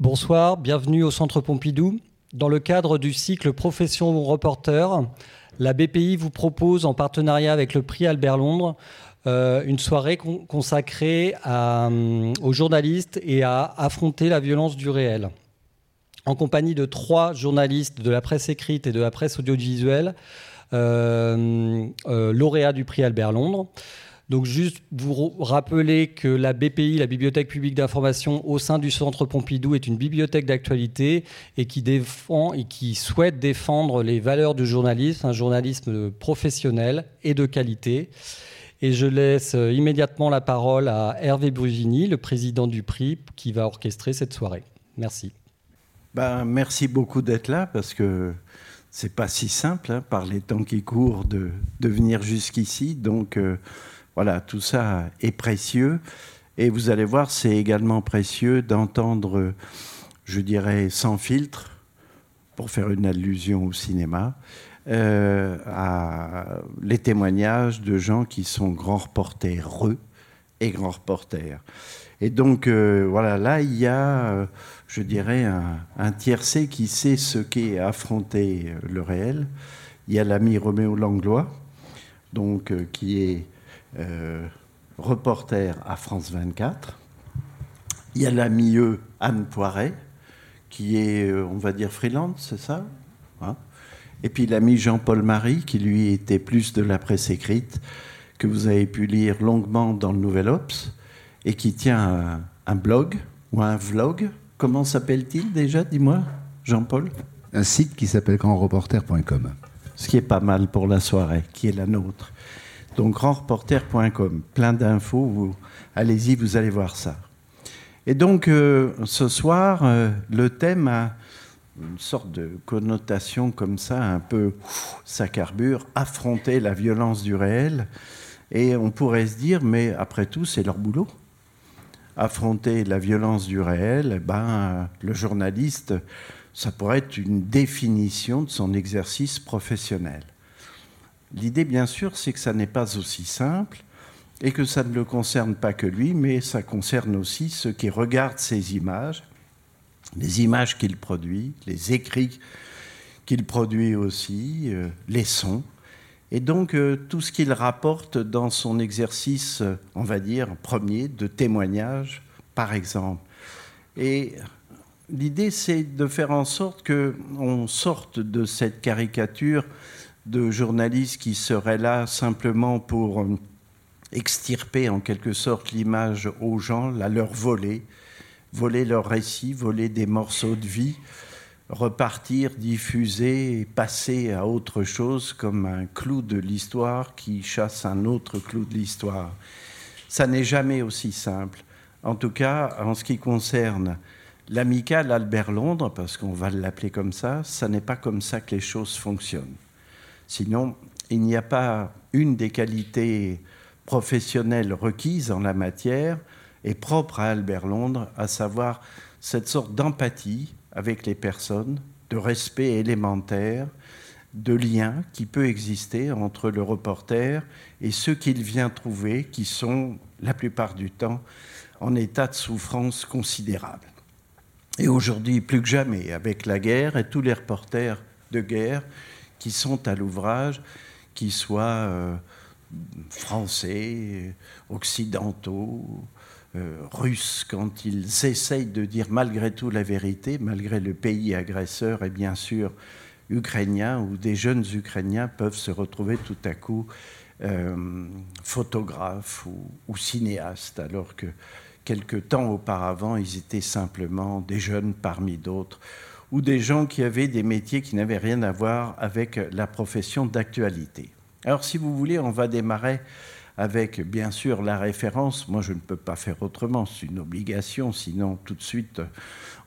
Bonsoir, bienvenue au Centre Pompidou. Dans le cadre du cycle Profession Reporter, la BPI vous propose, en partenariat avec le prix Albert Londres, euh, une soirée consacrée euh, aux journalistes et à affronter la violence du réel. En compagnie de trois journalistes de la presse écrite et de la presse audiovisuelle, euh, lauréats du prix Albert Londres. Donc juste vous rappeler que la BPI, la Bibliothèque publique d'information au sein du Centre Pompidou, est une bibliothèque d'actualité et qui défend et qui souhaite défendre les valeurs du journalisme, un journalisme professionnel et de qualité. Et je laisse euh, immédiatement la parole à Hervé Brugini, le président du prix, qui va orchestrer cette soirée. Merci. Ben, merci beaucoup d'être là parce que c'est pas si simple hein, par les temps qui courent de, venir jusqu'ici. Donc euh, voilà, tout ça est précieux. Et vous allez voir, c'est également précieux d'entendre, je dirais, sans filtre, pour faire une allusion au cinéma, euh, les témoignages de gens qui sont grands reporters, eux, et grands reporters. Et donc, euh, voilà, là, il y a, euh, je dirais, un, un, tiercé qui sait ce qu'est affronter le réel. Il y a l'ami Roméo Langlois, donc, qui est euh, reporter à France 24. Il y a l'ami Anne Poiret, qui est, euh, on va dire, freelance, c'est ça hein? Et puis l'ami Jean-Paul Marie, qui lui était plus de la presse écrite, que vous avez pu lire longuement dans le Nouvel Ops, et qui tient un, blog ou un vlog. Comment s'appelle-t-il déjà, dis-moi, Jean-Paul? Un site qui s'appelle grandreporter.com. Ce qui est pas mal pour la soirée, qui est la nôtre. Donc grandreporter.com, plein d'infos, allez-y, vous allez voir ça. Et donc euh, ce soir, euh, le thème a une sorte de connotation comme ça, un peu ça carbure, affronter la violence du réel. Et on pourrait se dire, mais après tout, c'est leur boulot. Affronter la violence du réel, eh ben, le journaliste, ça pourrait être une définition de son exercice professionnel. L'idée, bien sûr, c'est que ça n'est pas aussi simple et que ça ne le concerne pas que lui, mais ça concerne aussi ceux qui regardent ces images, les images qu'il produit, les écrits qu'il produit aussi, euh, les sons, et donc euh, tout ce qu'il rapporte dans son exercice, on va dire, premier de témoignage, par exemple. Et l'idée, c'est de faire en sorte qu'on sorte de cette caricature de journalistes qui seraient là simplement pour euh, extirper en quelque sorte l'image aux gens, la leur voler, voler leur récit, voler des morceaux de vie, repartir, diffuser passer à autre chose comme un clou de l'histoire qui chasse un autre clou de l'histoire. Ça n'est jamais aussi simple. En tout cas, en ce qui concerne l'amical Albert Londres, parce qu'on va l'appeler comme ça, ça n'est pas comme ça que les choses fonctionnent. Sinon, il n'y a pas une des qualités professionnelles requises en la matière et propre à Albert Londres, à savoir cette sorte d'empathie avec les personnes, de respect élémentaire, de lien qui peut exister entre le reporter et ceux qu'il vient trouver, qui sont la plupart du temps en état de souffrance considérable. Et aujourd'hui, plus que jamais, avec la guerre et tous les reporters de guerre qui sont à l'ouvrage, qu'ils soient euh, français, occidentaux, euh, russes, quand ils essayent de dire malgré tout la vérité, malgré le pays agresseur et bien sûr ukrainien, où des jeunes Ukrainiens peuvent se retrouver tout à coup euh, photographes ou, ou, cinéastes, alors que quelque temps auparavant, ils étaient simplement des jeunes parmi d'autres ou des gens qui avaient des métiers qui n'avaient rien à voir avec la profession d'actualité. Alors si vous voulez, on va démarrer avec bien sûr la référence. Moi, je ne peux pas faire autrement, c'est une obligation, sinon tout de suite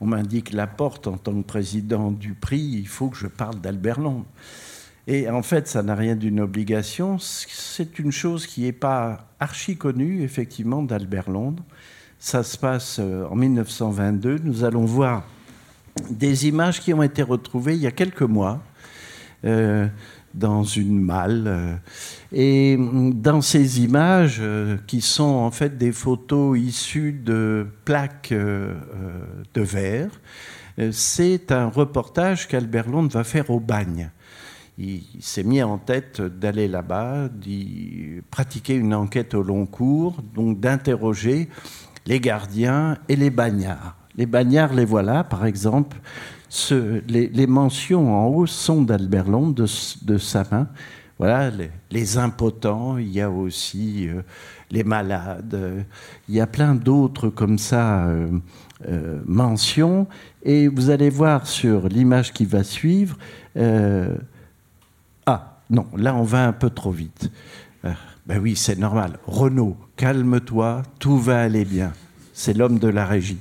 on m'indique la porte en tant que président du prix, il faut que je parle d'Albert Londres. Et en fait, ça n'a rien d'une obligation, c'est une chose qui n'est pas archi connue, effectivement, d'Albert Londres. Ça se passe euh, en 1922. Nous allons voir des images qui ont été retrouvées il y a quelques mois. Euh, dans une malle. Et dans ces images, qui sont en fait des photos issues de plaques de verre, c'est un reportage qu'Albert Londres va faire au bagne il, s'est mis en tête d'aller là-bas, d'y pratiquer une enquête au long cours, donc d'interroger les gardiens et les bagnards. Les bagnards, les voilà, par exemple. les, mentions en haut sont d'Albert Londres, de, sa main. Voilà, les, impotents, il y a aussi euh, les malades, il y a plein d'autres comme ça euh, euh, mentions. Et vous allez voir sur l'image qui va suivre, non, là on va un peu trop vite. Euh, ben oui, c'est normal. Renaud, calme-toi, tout va aller bien. C'est l'homme de la régie.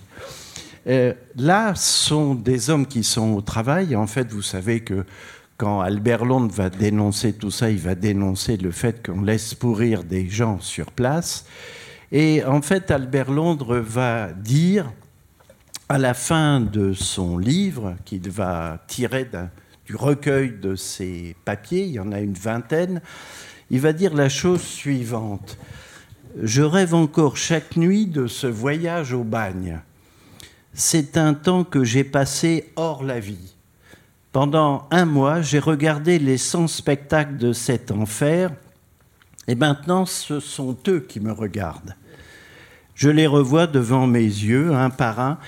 Euh, là, sont des hommes qui sont au travail. En fait, vous savez que quand Albert Londres va dénoncer tout ça, il va dénoncer le fait qu'on laisse pourrir des gens sur place. Et en fait, Albert Londres va dire, à la fin de son livre, qu'il va tirer du recueil de ces papiers, il y en a une vingtaine, il va dire la chose suivante. Je rêve encore chaque nuit de ce voyage au bagne. C'est un temps que j'ai passé hors la vie. Pendant un mois, j'ai regardé les 100 spectacles de cet enfer, et maintenant ce sont eux qui me regardent. Je les revois devant mes yeux, un par un,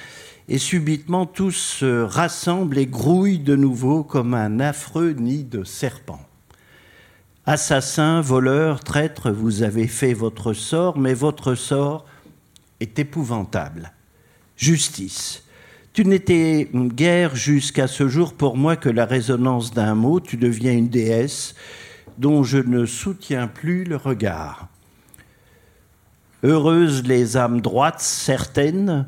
et subitement tous se rassemblent et grouillent de nouveau comme un affreux nid de serpents. Assassins, voleurs, traîtres, vous avez fait votre sort, mais votre sort est épouvantable. Justice. Tu n'étais guère jusqu'à ce jour pour moi que la résonance d'un mot, tu deviens une déesse dont je ne soutiens plus le regard. Heureuses les âmes droites, certaines,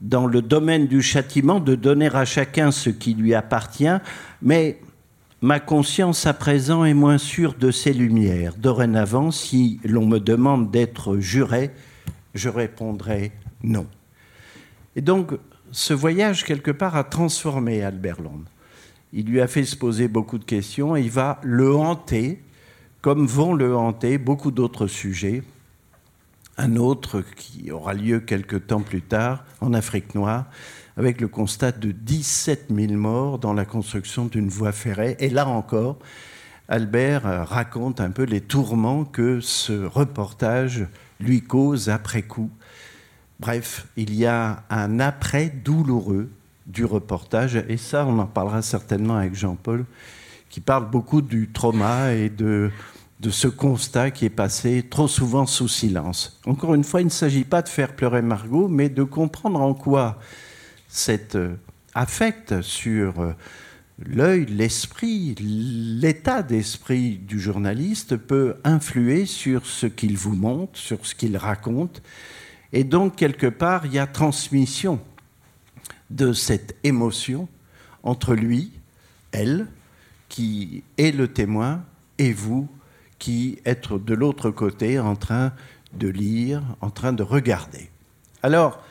dans le domaine du châtiment de donner à chacun ce qui lui appartient, mais ma conscience à présent est moins sûre de ses lumières. Dorénavant, si l'on me demande d'être juré, je répondrai non. Et donc, ce voyage, quelque part, a transformé Albert Londres. Il lui a fait se poser beaucoup de questions et il va le hanter, comme vont le hanter beaucoup d'autres sujets, un autre qui aura lieu quelque temps plus tard en Afrique noire, avec le constat de 17 000 morts dans la construction d'une voie ferrée. Et là encore, Albert raconte un peu les tourments que ce reportage lui cause après coup. Bref, il y a un après douloureux du reportage, et ça, on en parlera certainement avec Jean-Paul, qui parle beaucoup du trauma et de ce constat qui est passé trop souvent sous silence. Encore une fois, il ne s'agit pas de faire pleurer Margot, mais de comprendre en quoi cet euh, affect sur euh, l'œil, l'esprit, l'état d'esprit du journaliste peut influer sur ce qu'il vous montre, sur ce qu'il raconte. Et donc, quelque part, il y a transmission de cette émotion entre lui, elle, qui est le témoin, et vous, qui être de l'autre côté en train de lire, en train de regarder. Alors,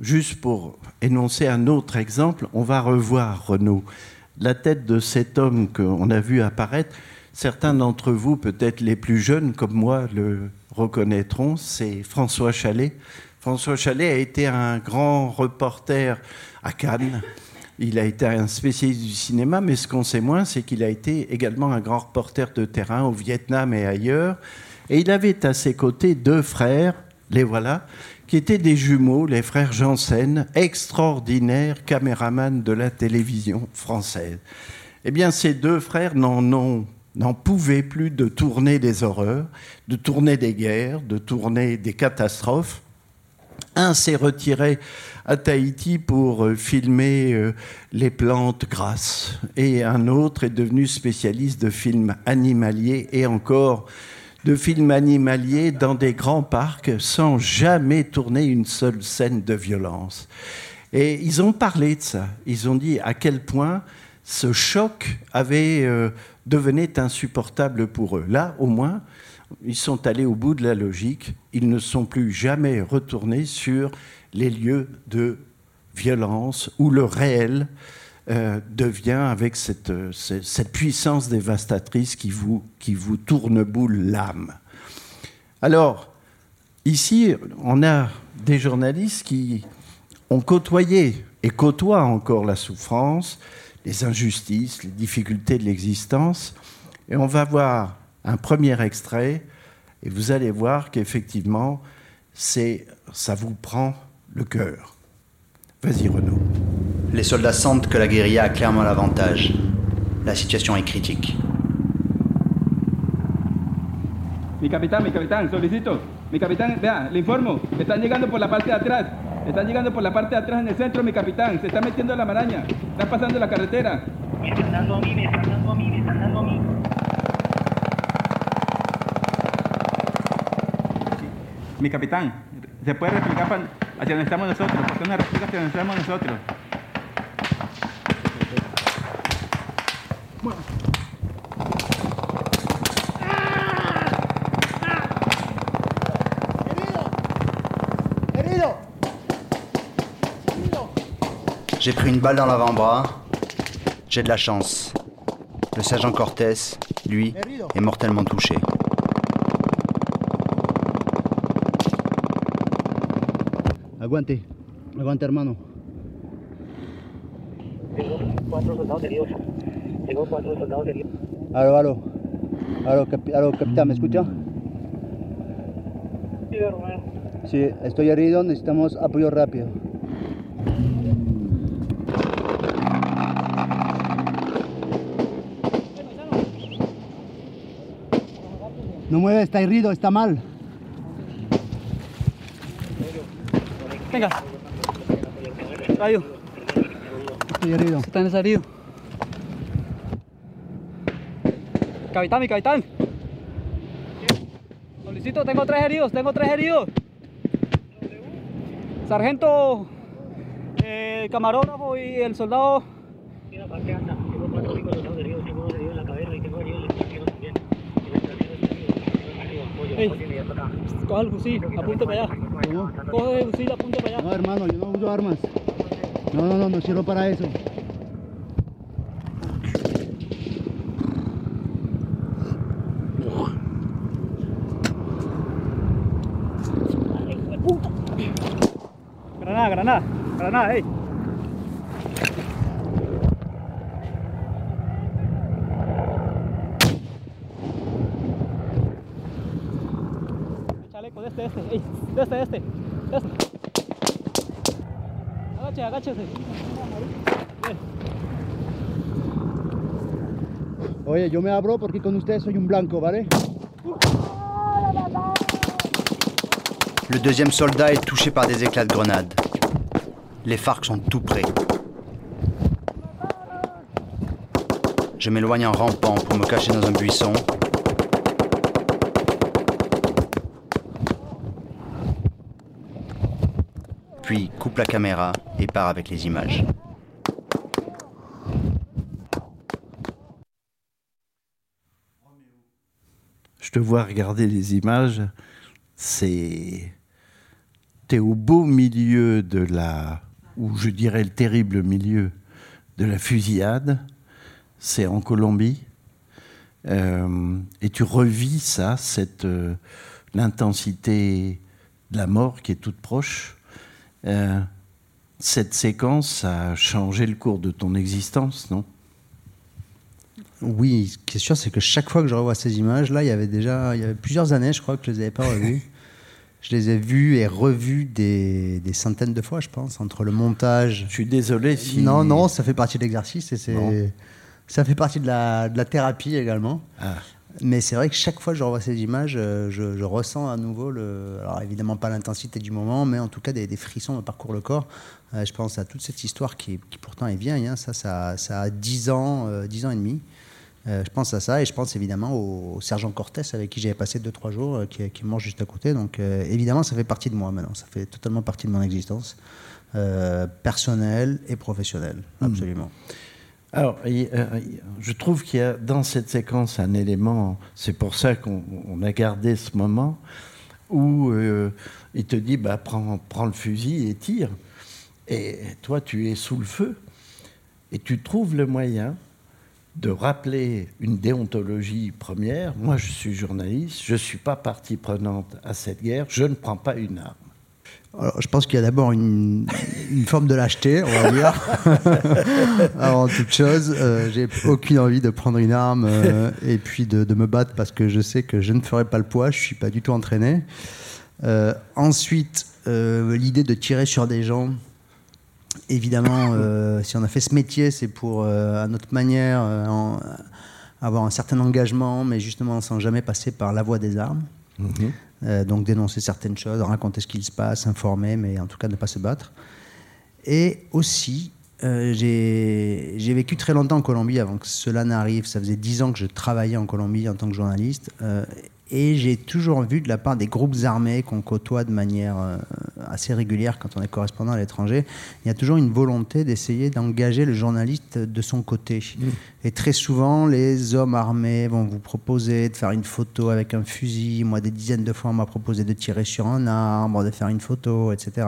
juste pour énoncer un autre exemple, on va revoir Renaud. La tête de cet homme qu'on a vu apparaître, certains d'entre vous, peut-être les plus jeunes comme moi, le reconnaîtront, c'est François Chalet. François Chalet a été un grand reporter à Cannes il a été un spécialiste du cinéma, mais ce qu'on sait moins, c'est qu'il a été également un grand reporter de terrain au Vietnam et ailleurs. Et il avait à ses côtés deux frères, les voilà, qui étaient des jumeaux, les frères Janssen, extraordinaires caméramans de la télévision française. Eh bien, ces deux frères n'en pouvaient plus de tourner des horreurs, de tourner des guerres, de tourner des catastrophes. Un s'est retiré à Tahiti pour euh, filmer euh, les plantes grasses et un autre est devenu spécialiste de films animaliers et encore de films animaliers dans des grands parcs sans jamais tourner une seule scène de violence. Et ils ont parlé de ça. Ils ont dit à quel point ce choc avait euh, devenait insupportable pour eux. Là, au moins, ils sont allés au bout de la logique. Ils ne sont plus jamais retournés sur les lieux de violence où le réel euh, devient avec cette, cette, puissance dévastatrice qui vous, qui vous tourne boule l'âme. Alors, ici, on a des journalistes qui ont côtoyé et côtoient encore la souffrance, les injustices, les difficultés de l'existence. Et on va voir un premier extrait, et vous allez voir qu'effectivement, ça vous prend le cœur. Vas-y Renaud. Les soldats sentent que la guérilla a clairement l'avantage. La situation est critique. Mi capitán, mi capitán, solicito. Mi capitán, vea, le informo. Están llegando por la parte de atrás. Están llegando por la parte de atrás en el centro, mi capitán. Se está metiendo la maraña. Están pasando la carretera. Me están dando a mí, me están dando a mí, me están dando a mí. Mi capitán, ¿se puede replicar hacia donde estamos nosotros? ¿Por qué no replica hacia donde estamos nosotros? J'ai pris une balle dans l'avant-bras. J'ai de la chance. Le sergent Cortés, lui, est mortellement touché. Aguante, aguante hermano. Heridos. Aló, aló. Aló, aló capitán, ¿me escucha? Sí, estoy herido, necesitamos apoyo rápido. No mueve, está herido, está mal. Venga. Rayo. Estoy herido. Está en herido. Capitán, mi capitán. Solicito, tengo tres heridos, tengo tres heridos. Sargento, eh, camarógrafo y el soldado. Tengo cuatro soldados heridos, tengo uno herido en la cabeza y tengo herido en el trasero también. Ey, coja el fusil, apunte para allá. Coge el fusil, apunte para allá. No, hermano, yo no uso armas. No, no, no, no sirvo para eso. Granada, granada, granada, ey. Agache, agáchese. Bien. Oye, yo me abro porque con ustedes soy un blanco, ¿vale? Le deuxième soldat est touché par des éclats de grenade. Les FARC sont tout près. Je m'éloigne en rampant pour me cacher dans un buisson. Puis coupe la caméra et part avec les images. Je te vois regarder les images, c'est. T'es au beau milieu de la. ou je dirais le terrible milieu de la fusillade. C'est en Colombie. Euh, et tu revis ça, cette. euh, l'intensité de la mort qui est toute proche. Euh, cette séquence a changé le cours de ton existence, non? Oui, ce qui est sûr, c'est que chaque fois que je revois ces images, là, il y avait déjà il y avait plusieurs années, je crois, que je les avais pas revues. je les ai vues et revues des, des centaines de fois, je pense, entre le montage. Je suis désolé si. Non, non, ça fait partie de l'exercice et c'est ça fait partie de la, de la thérapie également. Ah. Mais c'est vrai que chaque fois que je revois ces images, euh, je, je ressens à nouveau le. Alors évidemment pas l'intensité du moment, mais en tout cas des, des frissons me parcourent le corps. Euh, je pense à toute cette histoire qui, qui pourtant est vieille. hein. Ça, ça, ça a 10 ans, euh, 10 ans et demi. Euh, je pense à ça et je pense évidemment au, au sergent Cortés avec qui j'avais passé 2-3 jours, qui, qui mort juste à côté. Donc évidemment, ça fait partie de moi maintenant. Ça fait totalement partie de mon existence, personnelle et professionnelle. Absolument. Alors, euh, je trouve qu'il y a dans cette séquence un élément, c'est pour ça qu'on on a gardé ce moment, où euh, il te dit bah, prends, prends le fusil et tire. Et toi, tu es sous le feu. et tu trouves le moyen de rappeler une déontologie première. Moi, je suis journaliste, je ne suis pas partie prenante à cette guerre, je ne prends pas une arme. Alors, je pense qu'il y a d'abord une, une forme de lâcheté, on va dire. Avant toute chose, euh, j'ai aucune envie de prendre une arme euh, et puis de, de me battre parce que je sais que je ne ferai pas le poids, je suis pas du tout entraîné. Euh, ensuite, euh, l'idée de tirer sur des gens, évidemment, si on a fait ce métier, c'est pour, à notre manière, en- avoir un certain engagement, mais justement sans jamais passer par la voie des armes. Euh, donc dénoncer certaines choses, raconter ce qu'il se passe, informer, mais en tout cas ne pas se battre. Et aussi, euh, j'ai vécu très longtemps en Colombie avant que cela n'arrive. Ça faisait dix ans que je travaillais en Colombie en tant que journaliste. euh, et j'ai toujours vu de la part des groupes armés qu'on côtoie de manière assez régulière quand on est correspondant à l'étranger, il y a toujours une volonté d'essayer d'engager le journaliste de son côté. Et très souvent, les hommes armés vont vous proposer de faire une photo avec un fusil. Moi, des dizaines de fois, on m'a proposé de tirer sur un arbre, de faire une photo, etc.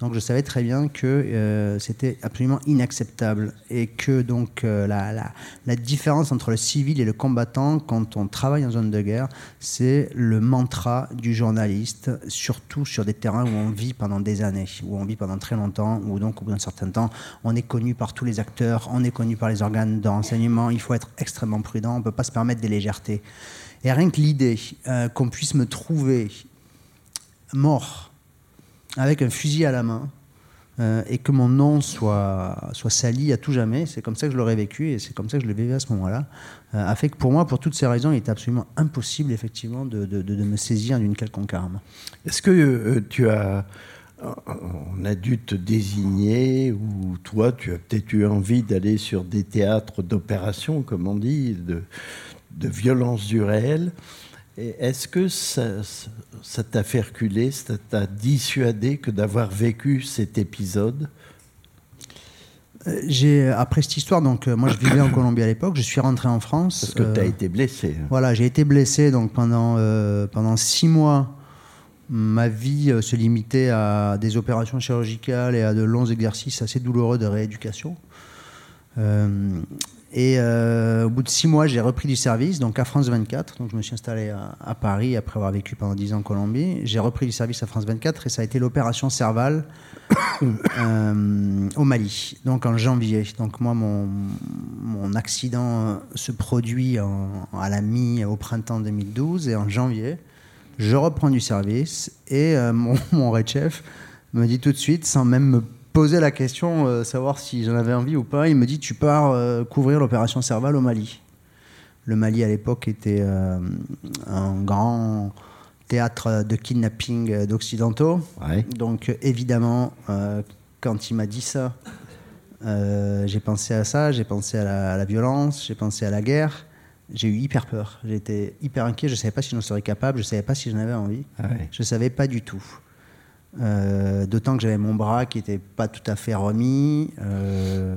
Donc, je savais très bien que euh, c'était absolument inacceptable et que donc euh, la, la- différence entre le civil et le combattant quand on travaille en zone de guerre, c'est le mantra du journaliste, surtout sur des terrains où on vit pendant des années, où on vit pendant très longtemps, où donc au bout d'un certain temps, on est connu par tous les acteurs, on est connu par les organes de renseignement. Il faut être extrêmement prudent, on ne peut pas se permettre des légèretés. Et rien que l'idée euh, qu'on puisse me trouver mort avec un fusil à la main euh, et que mon nom soit, soit sali à tout jamais, c'est comme ça que je l'aurais vécu et c'est comme ça que je l'ai vécu à ce moment-là, a fait que pour moi, pour toutes ces raisons, il était absolument impossible effectivement de, de- de- de me saisir d'une quelconque arme. Est-ce que euh, tu as. On a dû te désigner, ou toi, tu as peut-être eu envie d'aller sur des théâtres d'opération, comme on dit, de, de violence du réel. Est-ce que ça t'a fait reculer, ça t'a dissuadé que d'avoir vécu cet épisode? Euh, j'ai, après cette histoire, donc euh, moi je vivais en Colombie à l'époque, je suis rentré en France. Parce que tu as euh, été blessé. Voilà, j'ai été blessé donc pendant, euh, pendant six mois. Ma vie euh, se limitait à des opérations chirurgicales et à de longs exercices assez douloureux de rééducation. Et euh, au bout de six mois, j'ai repris du service, donc à France 24. Donc je me suis installé à, Paris après avoir vécu pendant dix ans en Colombie. J'ai repris du service à France 24 et ça a été l'opération Serval euh, au Mali, donc en janvier. Donc moi, mon, mon accident se produit à la mi, au printemps 2012 et en janvier, je reprends du service et euh, mon, mon red chef me dit tout de suite, sans même me poser la question, euh, savoir si j'en avais envie ou pas, il me dit tu pars euh, couvrir l'opération Serval au Mali. Le Mali à l'époque était euh, un grand théâtre de kidnapping d'occidentaux. Ouais. Donc évidemment, quand il m'a dit ça, j'ai pensé à ça, j'ai pensé à la, à la violence, j'ai pensé à la guerre. J'ai eu hyper peur. J'étais hyper inquiet. Je ne savais pas si j'en serais capable. Je ne savais pas si j'en avais envie. Ah ouais. Je ne savais pas du tout. Euh, D'autant que j'avais mon bras qui n'était pas tout à fait remis. Euh,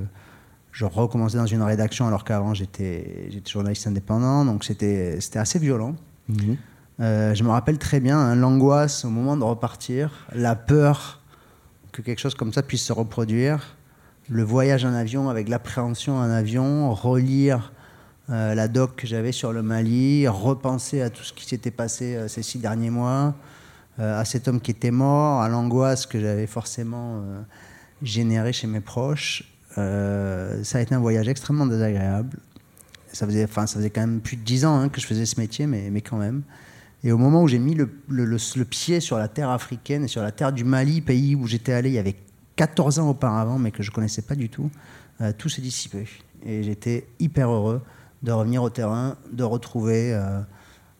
je recommençais dans une rédaction alors qu'avant j'étais journaliste indépendant. Donc c'était assez violent. Mhm. Euh, je me rappelle très bien hein, l'angoisse au moment de repartir, la peur que quelque chose comme ça puisse se reproduire, le voyage en avion avec l'appréhension en avion, relire euh, la doc que j'avais sur le Mali, repenser à tout ce qui s'était passé euh, ces six derniers mois, à cet homme qui était mort, à l'angoisse que j'avais forcément euh, générée chez mes proches. Euh, ça a été un voyage extrêmement désagréable. Ça faisait, quand même plus de dix ans hein, que je faisais ce métier, mais, mais quand même. Et au moment où j'ai mis le, pied sur la terre africaine et sur la terre du Mali, pays où j'étais allé il y avait 14 ans auparavant, mais que je ne connaissais pas du tout, euh, tout s'est dissipé. Et j'étais hyper heureux de revenir au terrain, de retrouver, euh,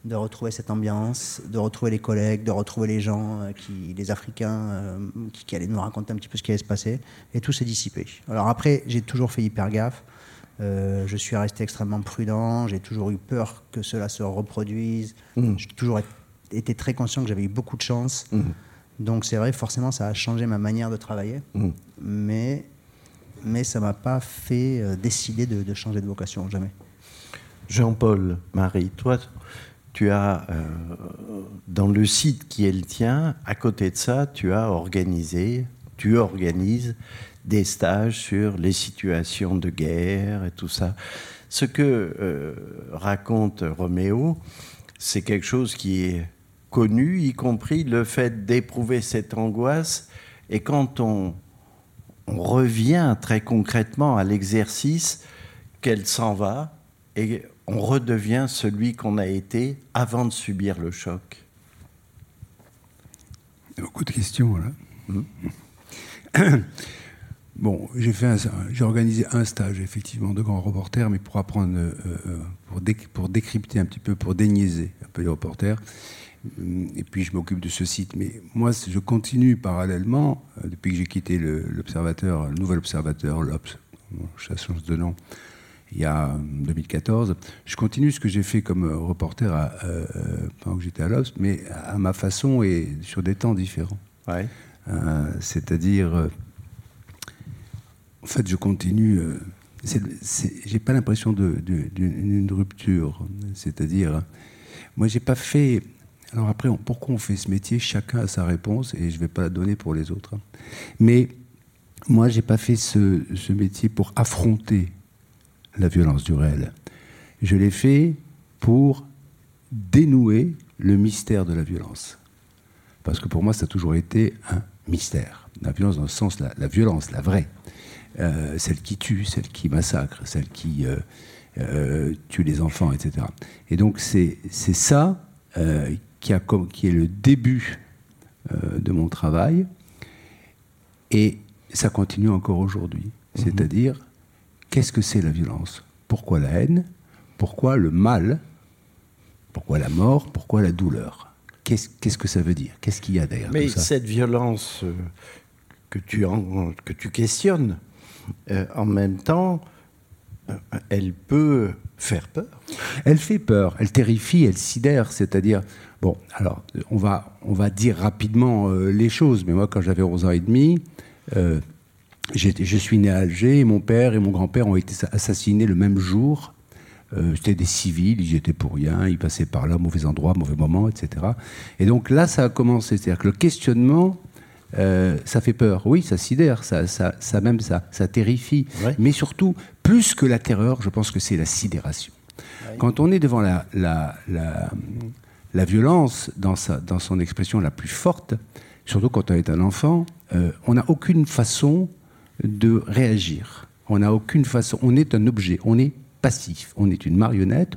de retrouver cette ambiance, de retrouver les collègues, de retrouver les gens, euh, qui, les Africains, euh, qui, qui allaient nous raconter un petit peu ce qui allait se passer. Et tout s'est dissipé. Alors après, j'ai toujours fait hyper gaffe. Euh, je suis resté extrêmement prudent. J'ai toujours eu peur que cela se reproduise. J'ai toujours été- très conscient que j'avais eu beaucoup de chance. Donc c'est vrai, forcément, ça a changé ma manière de travailler. Mais, mais ça m'a pas fait décider de, de changer de vocation, jamais. Jean-Paul, Marie, toi, tu as, euh, dans le site qui est le tien, à côté de ça, tu as organisé tu organises des stages sur les situations de guerre et tout ça. Ce que euh, raconte Roméo, c'est quelque chose qui est connu, y compris le fait d'éprouver cette angoisse. Et quand on, on revient très concrètement à l'exercice, qu'elle s'en va et on redevient celui qu'on a été avant de subir le choc. Beaucoup de questions là. Bon, j'ai fait, j'ai organisé un stage effectivement de grand reporter, mais pour apprendre, euh, euh, pour, pour, décrypter un petit peu, pour déniaiser un peu les reporters. Et puis je m'occupe de ce site. Mais moi, je continue parallèlement, euh, depuis que j'ai quitté l'observateur, le, nouvel observateur, l'Obs, ça change de nom, il y a 2014, je continue ce que j'ai fait comme reporter à, pendant que j'étais à l'Obs, mais à ma façon et sur des temps différents. Ouais. C'est-à-dire en fait, je continue. Euh, j'ai pas l'impression d'une rupture. C'est-à-dire, moi, j'ai pas fait. Alors après, pourquoi on fait ce métier? Chacun a sa réponse et je vais pas la donner pour les autres. Mais moi, j'ai pas fait ce, ce, métier pour affronter la violence du réel. Je l'ai fait pour dénouer le mystère de la violence. Parce que pour moi, ça a toujours été un mystère. La violence dans le sens, la, la violence, la vraie. Euh, celle qui tue, celle qui massacre, celle qui euh, euh, tue les enfants, etc. Et donc c'est ça qui, a, qui est le début de mon travail, et ça continue encore aujourd'hui. Mhm. C'est-à-dire, qu'est-ce que c'est la violence? Pourquoi la haine? Pourquoi le mal? Pourquoi la mort? Pourquoi la douleur? Qu'est-ce que ça veut dire? Qu'est-ce qu'il y a derrière Mais tout ça? cette violence que tu, que tu questionnes, euh, en même temps, euh, elle peut faire peur. Elle fait peur, elle terrifie, elle sidère, c'est-à-dire, bon, alors, on va, on va dire rapidement euh, les choses, mais moi, quand j'avais 11 ans et demi, je suis né à Alger, et mon père et mon grand-père ont été assassinés le même jour. C'était des civils, ils étaient pour rien, ils passaient par là, mauvais endroit, mauvais moment, etc. Et donc là, ça a commencé. C'est-à-dire que le questionnement, euh, ça fait peur. Oui, ça sidère, ça, ça, ça même ça, ça terrifie. Mais surtout, plus que la terreur, je pense que c'est la sidération. Quand on est devant la, la, la, violence dans, sa, dans son expression la plus forte, surtout quand on est un enfant, euh, on n'a aucune façon de réagir. On n'a aucune façon. On est un objet. On est passif. On est une marionnette.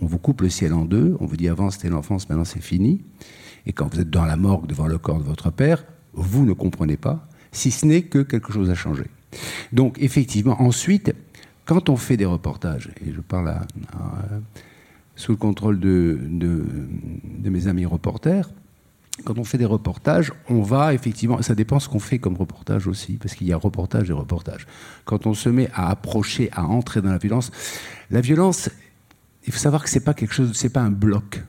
On vous coupe le ciel en deux. On vous dit avant c'était l'enfance, maintenant c'est fini. Et quand vous êtes dans la morgue devant le corps de votre père, vous ne comprenez pas, si ce n'est que quelque chose a changé. Donc effectivement, ensuite, quand on fait des reportages, et je parle sous le contrôle de, de, mes amis reporters, quand on fait des reportages, on va effectivement, ça dépend ce qu'on fait comme reportage aussi, parce qu'il y a reportage et reportage. Quand on se met à approcher, à entrer dans la violence, la violence, il faut savoir que c'est pas quelque chose, c'est pas un bloc,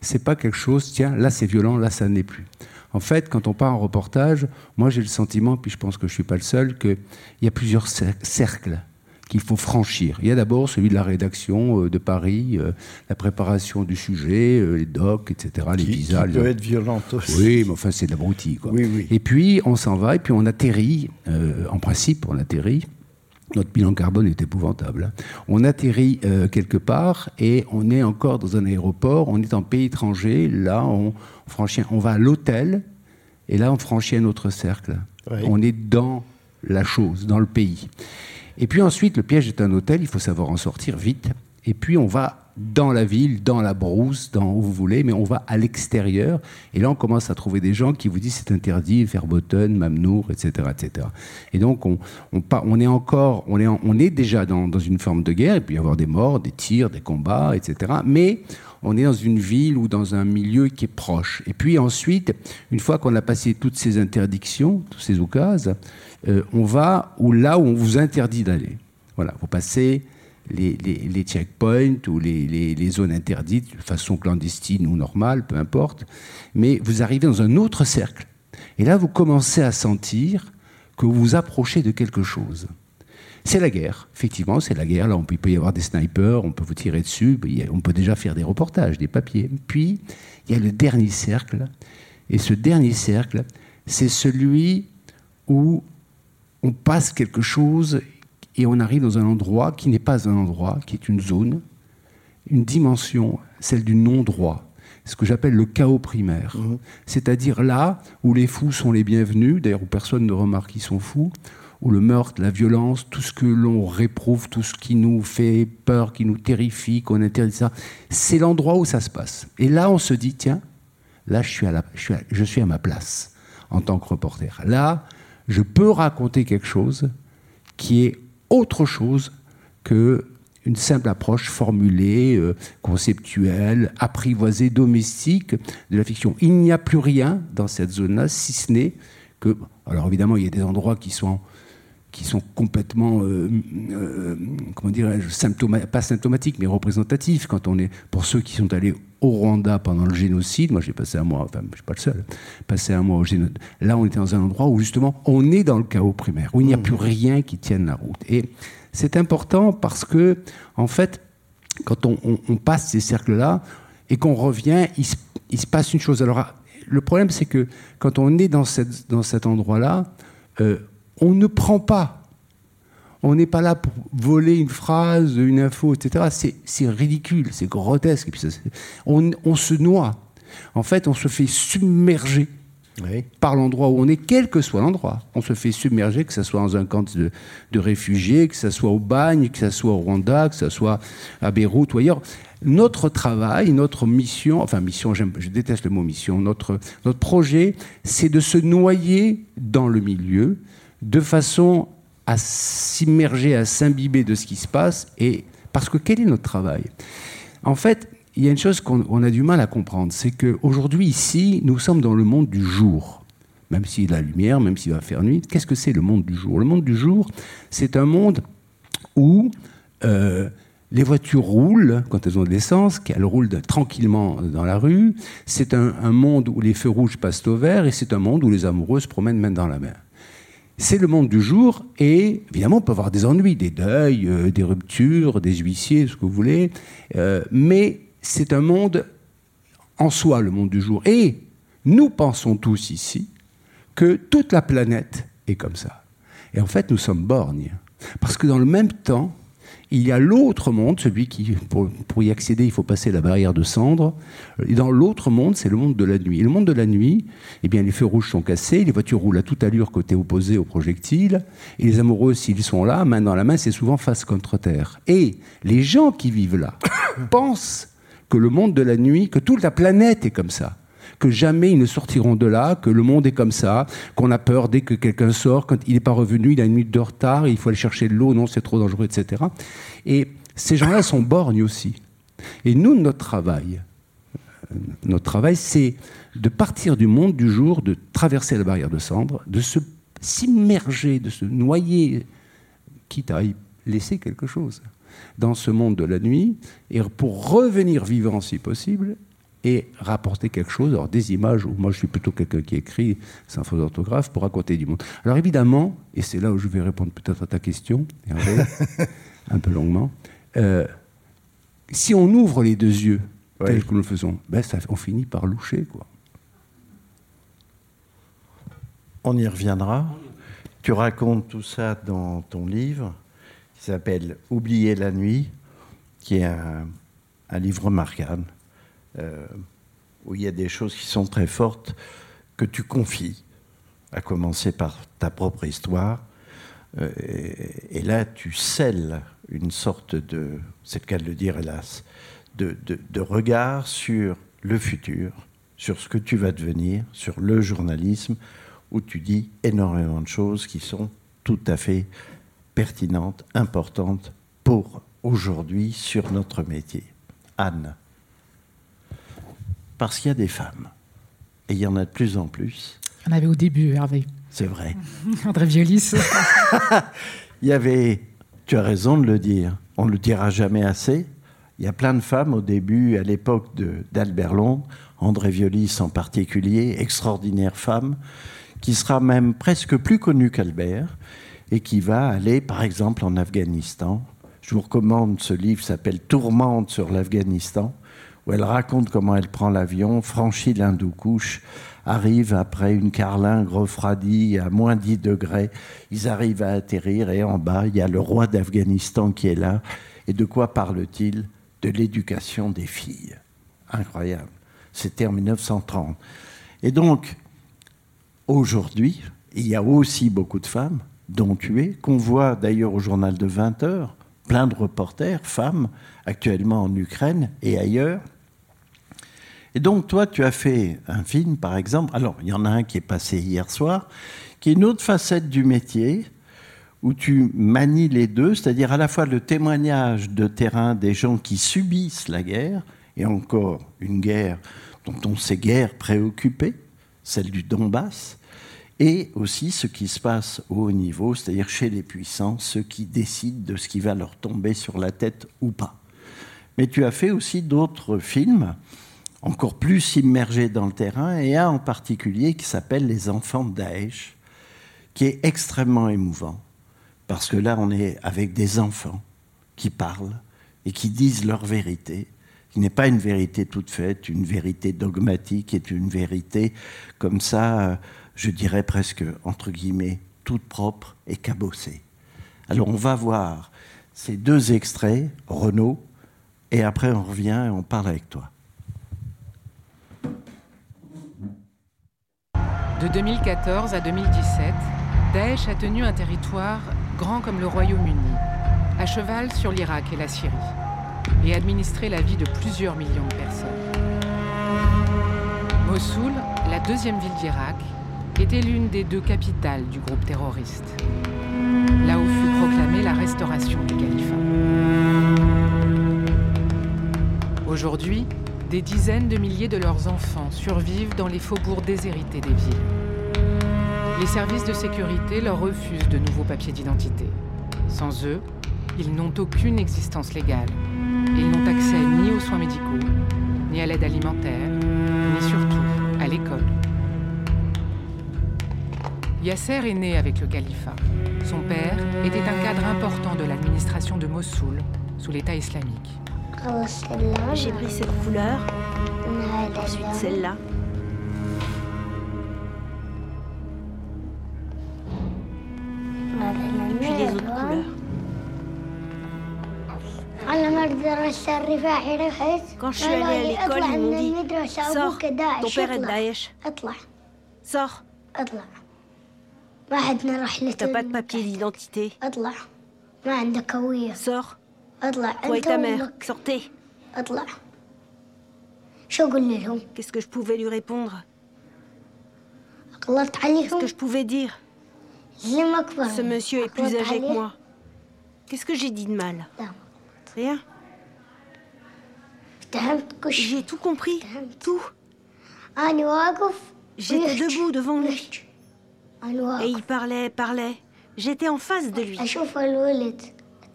c'est pas quelque chose, tiens, là c'est violent, là ça n'est plus. En fait, quand on part en reportage, moi j'ai le sentiment, puis je pense que je suis pas le seul, qu'il y a plusieurs cercles qu'il faut franchir. Il y a d'abord celui de la rédaction euh, de Paris, euh, la préparation du sujet, euh, les docs, etc., les visas. Qui peut être violente aussi. Oui, mais enfin c'est de l'abruti. Oui, oui. Et puis on s'en va, et puis on atterrit, en principe on atterrit, notre bilan carbone est épouvantable. Hein. On atterrit quelque part et on est encore dans un aéroport, on est en pays étranger, là on, franchit, on va à l'hôtel, et là, on franchit un autre cercle. On est dans la chose, dans le pays. Et puis ensuite, le piège est un hôtel, il faut savoir en sortir vite. Et puis on va dans la ville, dans la brousse, dans où vous voulez, mais on va à l'extérieur. Et là, on commence à trouver des gens qui vous disent c'est interdit, Verboten, Mamnour, etc., etc. Et donc, on, est encore, on est, déjà dans, une forme de guerre. Il peut y avoir des morts, des tirs, des combats, etc. Mais on est dans une ville ou dans un milieu qui est proche. Et puis ensuite, une fois qu'on a passé toutes ces interdictions, tous ces occasions, euh, on va où, là où on vous interdit d'aller. Voilà, vous passez les, checkpoints ou les, les, zones interdites de façon clandestine ou normale, peu importe, mais vous arrivez dans un autre cercle. Et là, vous commencez à sentir que vous vous approchez de quelque chose. C'est la guerre, effectivement, c'est la guerre. Là, on peut, il peut y avoir des snipers, on peut vous tirer dessus, on peut déjà faire des reportages, des papiers. Puis, il y a le dernier cercle, et ce dernier cercle, c'est celui où on passe quelque chose et on arrive dans un endroit qui n'est pas un endroit, qui est une zone, une dimension, celle du non-droit, ce que j'appelle le chaos primaire. C'est-à-dire là où les fous sont les bienvenus, d'ailleurs où personne ne remarque qu'ils sont fous, où le meurtre, la violence, tout ce que l'on réprouve, tout ce qui nous fait peur, qui nous terrifie, qu'on interdit ça, c'est l'endroit où ça se passe. Et là, on se dit, tiens, là, je suis à, la, je suis à, je suis à ma place en tant que reporter. Là, je peux raconter quelque chose qui est autre chose que une simple approche formulée, euh, conceptuelle, apprivoisée, domestique de la fiction. Il n'y a plus rien dans cette zone-là, si ce n'est que, alors évidemment, il y a des endroits qui sont qui sont complètement, euh, euh, comment dirais-je, symptoma pas symptomatiques, mais représentatifs. Quand on est, pour ceux qui sont allés au Rwanda pendant le génocide, moi j'ai passé un mois, enfin je ne suis pas le seul, passé un mois au génocide. Là, on était dans un endroit où justement on est dans le chaos primaire, où il n'y a plus rien qui tienne la route. Et c'est important parce que, en fait, quand on, on- on passe ces cercles-là et qu'on revient, il se, il se passe une chose. Alors, le problème, c'est que quand on est dans, cette, dans cet endroit-là, euh, on ne prend pas. On n'est pas là pour voler une phrase, une info, etc. C'est- ridicule, c'est grotesque. Et puis ça, c'est- on, on se noie. En fait, on se fait submerger par l'endroit où on est, quel que soit l'endroit. On se fait submerger, que ce soit dans un camp de, de réfugiés, que ce soit au Bagne, que ce soit au Rwanda, que ce soit à Beyrouth ou ailleurs. Notre travail, notre mission, enfin mission, j'aime- je déteste le mot mission, notre, notre projet, c'est de se noyer dans le milieu de façon à s'immerger, à s'imbiber de ce qui se passe. Et parce que quel est notre travail? En fait, il y a une chose qu'on on a du mal à comprendre, c'est qu'aujourd'hui, ici, nous sommes dans le monde du jour. Même s'il y a la lumière, même s'il va faire nuit, qu'est-ce que c'est le monde du jour? Le monde du jour, c'est un monde où euh, les voitures roulent quand elles ont de l'essence, qu'elles roulent tranquillement dans la rue. C'est un, un monde où les feux rouges passent au vert et c'est un monde où les amoureux se promènent main dans la main. C'est le monde du jour et évidemment on peut avoir des ennuis, des deuils, euh, des ruptures, des huissiers, ce que vous voulez, Euh, mais c'est un monde en soi, le monde du jour. Et nous pensons tous ici que toute la planète est comme ça. Et en fait, nous sommes borgnes. Parce que dans le même temps, il y a l'autre monde, celui qui, pour, y accéder, il faut passer la barrière de cendres. Dans l'autre monde, c'est le monde de la nuit. Et le monde de la nuit, eh bien, les feux rouges sont cassés, les voitures roulent à toute allure côté opposé au projectile, et les amoureux, s'ils sont là, main dans la main, c'est souvent face contre terre. Et les gens qui vivent là pensent que le monde de la nuit, que toute la planète est comme ça que jamais ils ne sortiront de là, que le monde est comme ça, qu'on a peur dès que quelqu'un sort, quand il n'est pas revenu, il a une minute de retard, il faut aller chercher de l'eau, non, c'est trop dangereux, etc. Et ces gens-là sont borgnes aussi. Et nous, notre travail, euh, notre travail, c'est de partir du monde du jour, de traverser la barrière de cendres, de se s'immerger, de se noyer, quitte à y laisser quelque chose, dans ce monde de la nuit, et pour revenir vivant si possible, et rapporter quelque chose, alors des images, où moi je suis plutôt quelqu'un qui écrit sans faute d'orthographe, pour raconter du monde. Alors évidemment, et c'est là où je vais répondre peut-être à ta question, Hervé, un peu longuement, euh, si on ouvre les deux yeux, Ouais. tels que nous le faisons, ben ça, on finit par loucher. Quoi. On y reviendra. Tu racontes tout ça dans ton livre qui s'appelle Oublier la nuit, qui est un, un livre remarquable, euh, où il y a des choses qui sont très fortes que tu confies, à commencer par ta propre histoire. Euh, et, là, tu scelles une sorte de, c'est le cas de le dire hélas, de, de- de regard sur le futur, sur ce que tu vas devenir, sur le journalisme, où tu dis énormément de choses qui sont tout à fait pertinentes, importantes pour aujourd'hui sur notre métier. Anne, parce qu'il y a des femmes, et il y en a de plus en plus, Il y en avait au début, Hervé. c'est vrai. André Violis. Il y avait, tu as raison de le dire, on ne le dira jamais assez. Il y a plein de femmes au début, à l'époque d'Albert Londres, André Violis en particulier, extraordinaire femme, qui sera même presque plus connue qu'Albert et qui va aller, par exemple, en Afghanistan. Je vous recommande ce livre, s'appelle Tourmente sur l'Afghanistan, où elle raconte comment elle prend l'avion, franchit l'Hindoukouche, arrive après une carlingue refroidie à moins 10 degrés. Ils arrivent à atterrir et en bas, il y a le roi d'Afghanistan qui est là. Et de quoi parle-t-il? De l'éducation des filles. Incroyable. C'était en 1930. Et donc, aujourd'hui, il y a aussi beaucoup de femmes, dont tu es, qu'on voit d'ailleurs au journal de 20 heures, plein de reporters, femmes, actuellement en Ukraine et ailleurs. Et donc, toi, tu as fait un film, par exemple. Alors, il y en a un qui est passé hier soir, qui est une autre facette du métier, où tu manies les deux, c'est-à-dire à la fois le témoignage de terrain des gens qui subissent la guerre, et encore une guerre dont on s'est guère préoccupé, celle du Donbass, et aussi ce qui se passe au haut niveau, c'est-à-dire chez les puissants, ceux qui décident de ce qui va leur tomber sur la tête ou pas. Mais tu as fait aussi d'autres films, encore plus immergés dans le terrain, et un en particulier qui s'appelle Les enfants de Daesh, qui est extrêmement émouvant, parce que là, on est avec des enfants qui parlent et qui disent leur vérité, qui n'est pas une vérité toute faite, une vérité dogmatique, est une vérité comme ça je dirais presque, entre guillemets, toute propre et cabossée. Alors on va voir ces deux extraits, Renaud, et après on revient et on parle avec toi. De 2014 à 2017, Daesh a tenu un territoire grand comme le Royaume-Uni, à cheval sur l'Irak et la Syrie, et administré la vie de plusieurs millions de personnes. Mossoul, la deuxième ville d'Irak, était l'une des deux capitales du groupe terroriste, là où fut proclamée la restauration du califat. Aujourd'hui, des dizaines de milliers de leurs enfants survivent dans les faubourgs déshérités des villes. Les services de sécurité leur refusent de nouveaux papiers d'identité. Sans eux, ils n'ont aucune existence légale et ils n'ont accès ni aux soins médicaux, ni à l'aide alimentaire, ni surtout à l'école. Yasser est né avec le califat. Son père était un cadre important de l'administration de Mossoul sous l'État islamique. J'ai pris cette couleur, ensuite celle-là. Et puis les autres couleurs. Quand je suis allée à l'école, ils m'ont dit Sors, ton père est de Daesh. Sors. T'as pas de papier d'identité. Sors. Et ta mère, sortez. Qu'est-ce que je pouvais lui répondre? Qu'est-ce que je pouvais dire? Ce monsieur est plus âgé que moi. Qu'est-ce que j'ai dit de mal? Rien. J'ai tout compris. Tout. J'étais debout devant lui. Et il parlait, parlait. J'étais en face de lui.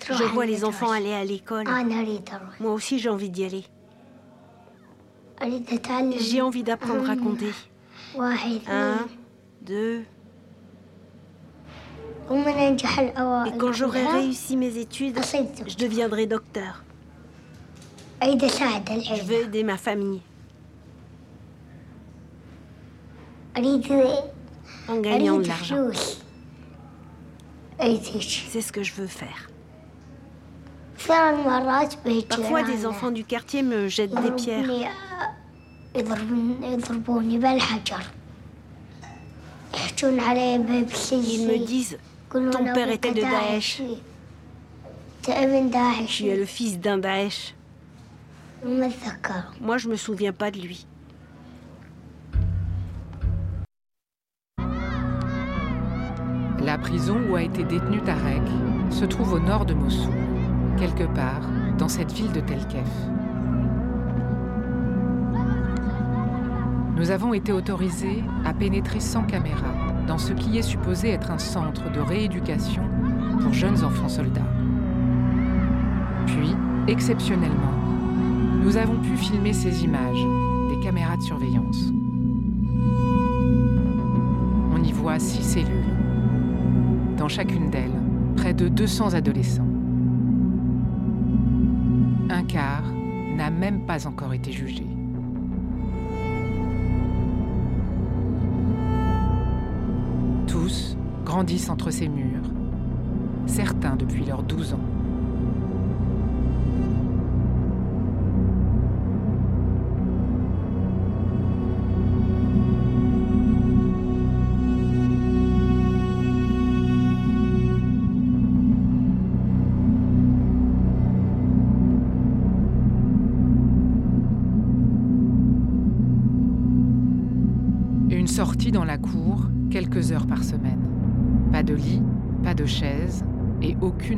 Je vois les enfants aller à l'école. Moi aussi, j'ai envie d'y aller. J'ai envie d'apprendre à compter. Un, deux. Et quand j'aurai réussi mes études, je deviendrai docteur. Je veux aider ma famille. En gagnant de l'argent. C'est ce que je veux faire. Parfois, des enfants du quartier me jettent des pierres. Ils me disent Ton père était de Daesh. Tu es le fils d'un Daesh. Moi, je me souviens pas de lui. La prison où a été détenu Tarek se trouve au nord de Mossoul, quelque part dans cette ville de Telkef. Nous avons été autorisés à pénétrer sans caméra dans ce qui est supposé être un centre de rééducation pour jeunes enfants soldats. Puis, exceptionnellement, nous avons pu filmer ces images des caméras de surveillance. On y voit six cellules dans chacune d'elles près de 200 adolescents. Encore été jugé. Tous grandissent entre ces murs, certains depuis leurs 12 ans.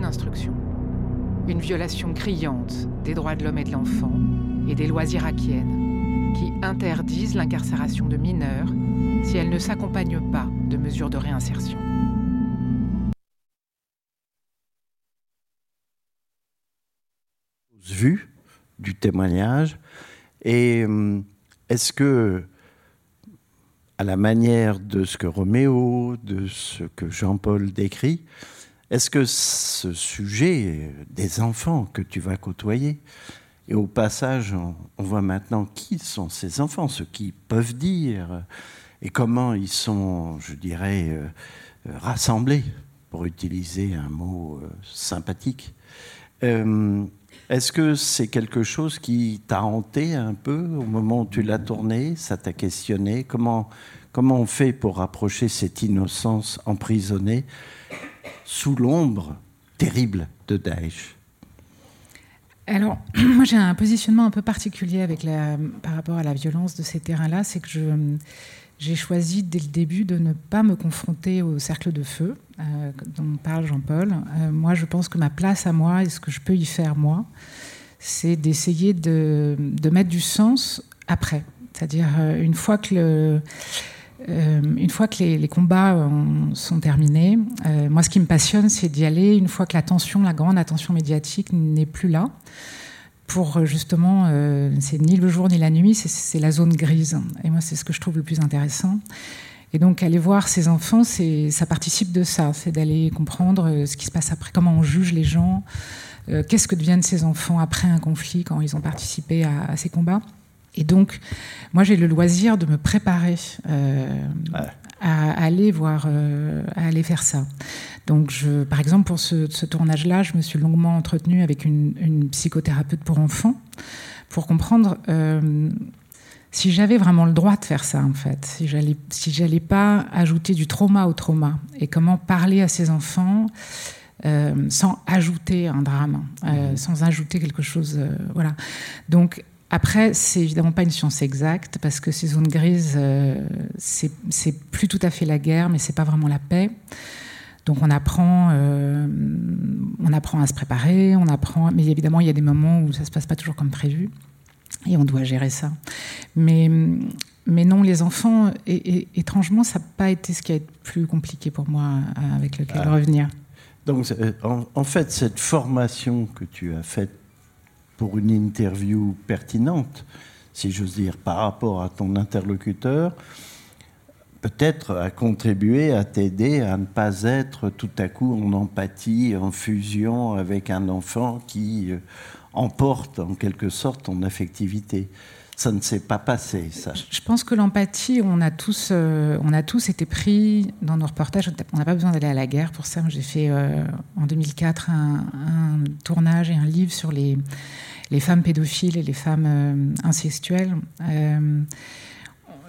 Instruction. Une violation criante des droits de l'homme et de l'enfant et des lois irakiennes qui interdisent l'incarcération de mineurs si elle ne s'accompagne pas de mesures de réinsertion. Du témoignage et hum, est-ce que à la manière de ce que Roméo, de ce que Jean-Paul décrit, est-ce que ce sujet des enfants que tu vas côtoyer, et au passage, on, voit maintenant qui sont ces enfants, ce qu'ils peuvent dire, et comment ils sont, je dirais, euh, rassemblés, pour utiliser un mot euh, sympathique. Euh, est-ce que c'est quelque chose qui t'a hanté un peu au moment où tu l'as tourné Ça t'a questionné? Comment, comment on fait pour rapprocher cette innocence emprisonnée sous l'ombre terrible de Daesh alors, moi j'ai un positionnement un peu particulier par rapport à la violence de ces terrains-là, c'est que j'ai choisi dès le début de ne pas me confronter au cercle de feu euh, dont parle Jean-Paul. Euh, moi, je pense que ma place à moi et ce que je peux y faire moi, c'est d'essayer de, de, mettre du sens après. C'est-à-dire euh, une fois que le, euh, une fois que les, combats sont terminés, euh, moi ce qui me passionne, c'est d'y aller une fois que l'attention, la grande attention médiatique n'est plus là. Pour euh, justement, c'est ni le jour ni la nuit, c'est la zone grise. Et moi, c'est ce que je trouve le plus intéressant. Et donc, aller voir ces enfants, ça participe de ça, c'est d'aller comprendre ce qui se passe après, comment on juge les gens, qu'est-ce que deviennent ces enfants après un conflit quand ils ont participé à ces combats. Et donc, moi, j'ai le loisir de me préparer euh, à, aller voir, euh, à aller faire ça. Donc, je, par exemple, pour ce, tournage-là, je me suis longuement entretenue avec une, psychothérapeute pour enfants pour comprendre euh, si j'avais vraiment le droit de faire ça, en fait, si j'allais, si j'allais pas ajouter du trauma au trauma et comment parler à ces enfants. sans ajouter un drame, mmh. sans ajouter quelque chose. voilà. Donc, après, c'est évidemment pas une science exacte parce que ces zones grises, euh, c'est plus tout à fait la guerre, mais c'est pas vraiment la paix. Donc on apprend, euh, on apprend à se préparer, on apprend, mais évidemment il y a des moments où ça se passe pas toujours comme prévu et on doit gérer ça. Mais mais non, les enfants, et, étrangement, ça n'a pas été ce qui a été plus compliqué pour moi euh, avec lequel ah. revenir. Donc, en, fait, cette formation que tu as faite pour une interview pertinente, si j'ose dire, par rapport à ton interlocuteur, peut-être à contribuer à t'aider à ne pas être tout à coup en empathie, en fusion avec un enfant qui euh, emporte en quelque sorte ton affectivité. Ça ne s'est pas passé, ça. Je pense que l'empathie, on a tous, euh, on a tous été pris dans nos reportages. On n'a pas besoin d'aller à la guerre pour ça. J'ai fait euh, en 2004 un, tournage et un livre sur les, les femmes pédophiles et les femmes euh, incestuelles.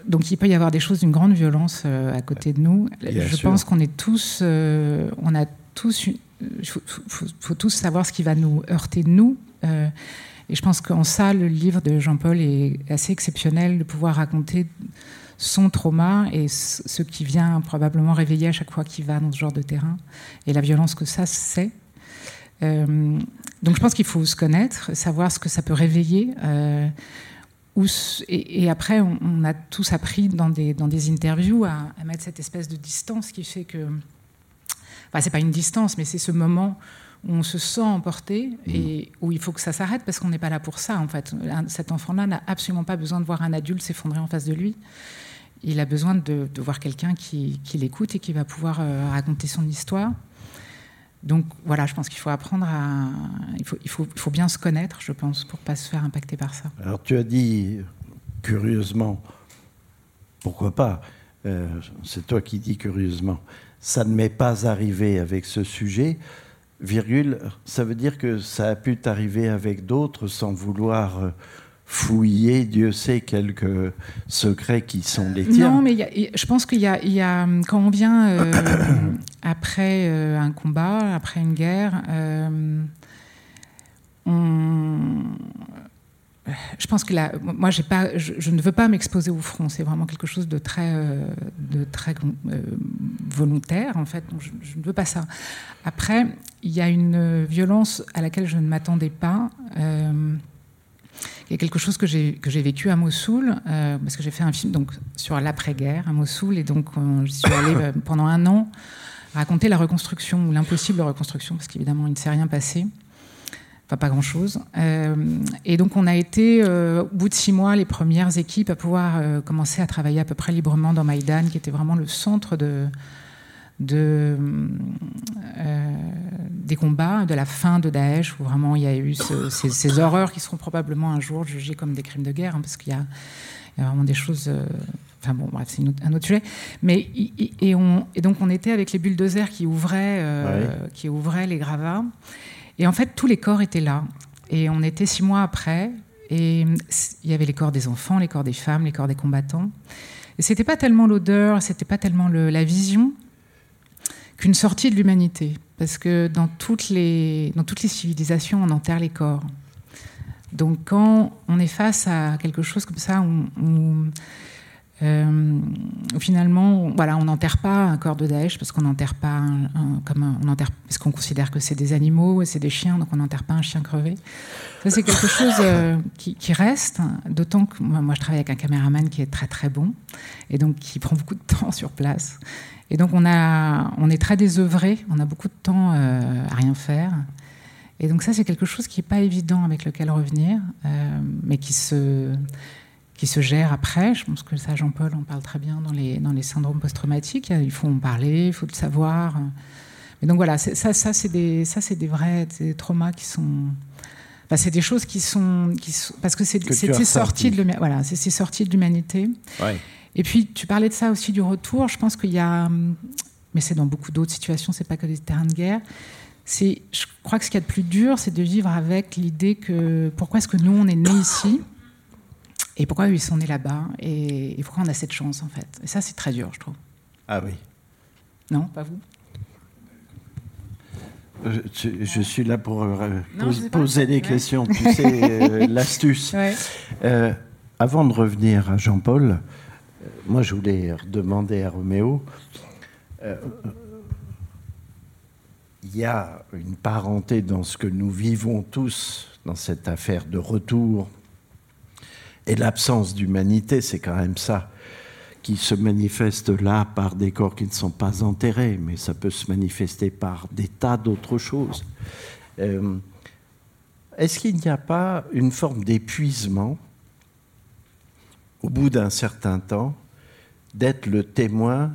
donc il peut y avoir des choses d'une grande violence à côté de nous. Je pense qu'on est tous, on a tous, il faut, faut, tous savoir ce qui va nous heurter de nous. Et je pense qu'en ça, le livre de Jean-Paul est assez exceptionnel de pouvoir raconter son trauma et ce qui vient probablement réveiller à chaque fois qu'il va dans ce genre de terrain et la violence que ça c'est. Euh, donc je pense qu'il faut se connaître, savoir ce que ça peut réveiller. Euh, et, après, on, a tous appris dans des, dans des interviews à, à, mettre cette espèce de distance qui fait que. Enfin, c'est pas une distance, mais c'est ce moment où on se sent emporté et où il faut que ça s'arrête parce qu'on n'est pas là pour ça. En fait, cet enfant-là n'a absolument pas besoin de voir un adulte s'effondrer en face de lui. Il a besoin de, voir quelqu'un qui, l'écoute et qui va pouvoir euh, raconter son histoire. Donc voilà, je pense qu'il faut apprendre à. Il faut, il, faut, il faut bien se connaître, je pense, pour ne pas se faire impacter par ça. Alors tu as dit, curieusement, pourquoi pas euh, C'est toi qui dis curieusement. Ça ne m'est pas arrivé avec ce sujet, virgule, ça veut dire que ça a pu t'arriver avec d'autres sans vouloir euh, fouiller, Dieu sait, quelques secrets qui sont les tiens. Non, mais je pense qu'il y, y, a, quand on vient euh, après euh, un combat, après une guerre, euh, on, je pense que là, moi, je, ne veux pas m'exposer au front. C'est vraiment quelque chose de très, de très volontaire, en fait. je, je, ne veux pas ça. Après, il y a une violence à laquelle je ne m'attendais pas. Il y a quelque chose que j'ai vécu à Mossoul, euh, parce que j'ai fait un film donc, sur l'après-guerre à Mossoul, et donc euh, j'y suis allée euh, pendant un an raconter la reconstruction, ou l'impossible reconstruction, parce qu'évidemment, il ne s'est rien passé. Enfin, pas grand-chose. et donc, on a été, au bout de six mois, les premières équipes à pouvoir commencer à travailler à peu près librement dans Maïdan, qui était vraiment le centre de, de, euh, des combats, de la fin de Daesh, où vraiment il y a eu ces, horreurs qui seront probablement un jour jugées comme des crimes de guerre, hein, parce qu'il y, a vraiment des choses. Euh, enfin bon, bref, c'est un autre sujet. Mais et, on, et, donc on était avec les bulldozers qui ouvraient, euh, qui ouvraient les gravats, et en fait tous les corps étaient là. Et on était six mois après, et il y avait les corps des enfants, les corps des femmes, les corps des combattants. Et c'était pas tellement l'odeur, c'était pas tellement le, la vision, qu'une sortie de l'humanité. Parce que dans toutes, les, dans toutes les civilisations, on enterre les corps. Donc quand on est face à quelque chose comme ça, où, euh, finalement, voilà, on n'enterre pas un corps de Daesh parce qu'on n'enterre pas comme on enterre, parce qu'on considère que c'est des animaux et c'est des chiens, donc on n'enterre pas un chien crevé. Ça c'est quelque chose euh, qui, reste, d'autant que moi, moi, je travaille avec un caméraman qui est très très bon et donc qui prend beaucoup de temps sur place. Et donc on, a, on est très désœuvré, on a beaucoup de temps euh, à rien faire. Et donc ça, c'est quelque chose qui n'est pas évident avec lequel revenir, euh, mais qui se, qui se gère après. Je pense que ça, Jean-Paul en parle très bien dans les, dans les syndromes post-traumatiques. Il faut en parler, il faut le savoir. Mais donc voilà, ça, ça c'est des, ça, des vrais des traumas qui sont... Enfin, c'est des choses qui sont, qui sont parce que c'est sorti de voilà, c'est sorti de l'humanité. Ouais. Et puis, tu parlais de ça aussi, du retour. Je pense qu'il y a, mais c'est dans beaucoup d'autres situations, c'est pas que des terrains de guerre. C'est, je crois que ce qu'il y a de plus dur, c'est de vivre avec l'idée que pourquoi est-ce que nous, on est nés ici? Et pourquoi ils sont nés là-bas et, pourquoi on a cette chance, en fait? Et ça, c'est très dur, je trouve. Ah oui. Non, pas vous? Je, suis là pour euh, poser des questions. Tu sais, euh, l'astuce. Euh, avant de revenir à Jean-Paul, moi, je voulais demander à Roméo. Euh, il y a une parenté dans ce que nous vivons tous dans cette affaire de retour. Et l'absence d'humanité, c'est quand même ça qui se manifeste là par des corps qui ne sont pas enterrés, mais ça peut se manifester par des tas d'autres choses. Euh, est-ce qu'il n'y a pas une forme d'épuisement au bout d'un certain temps, d'être le témoin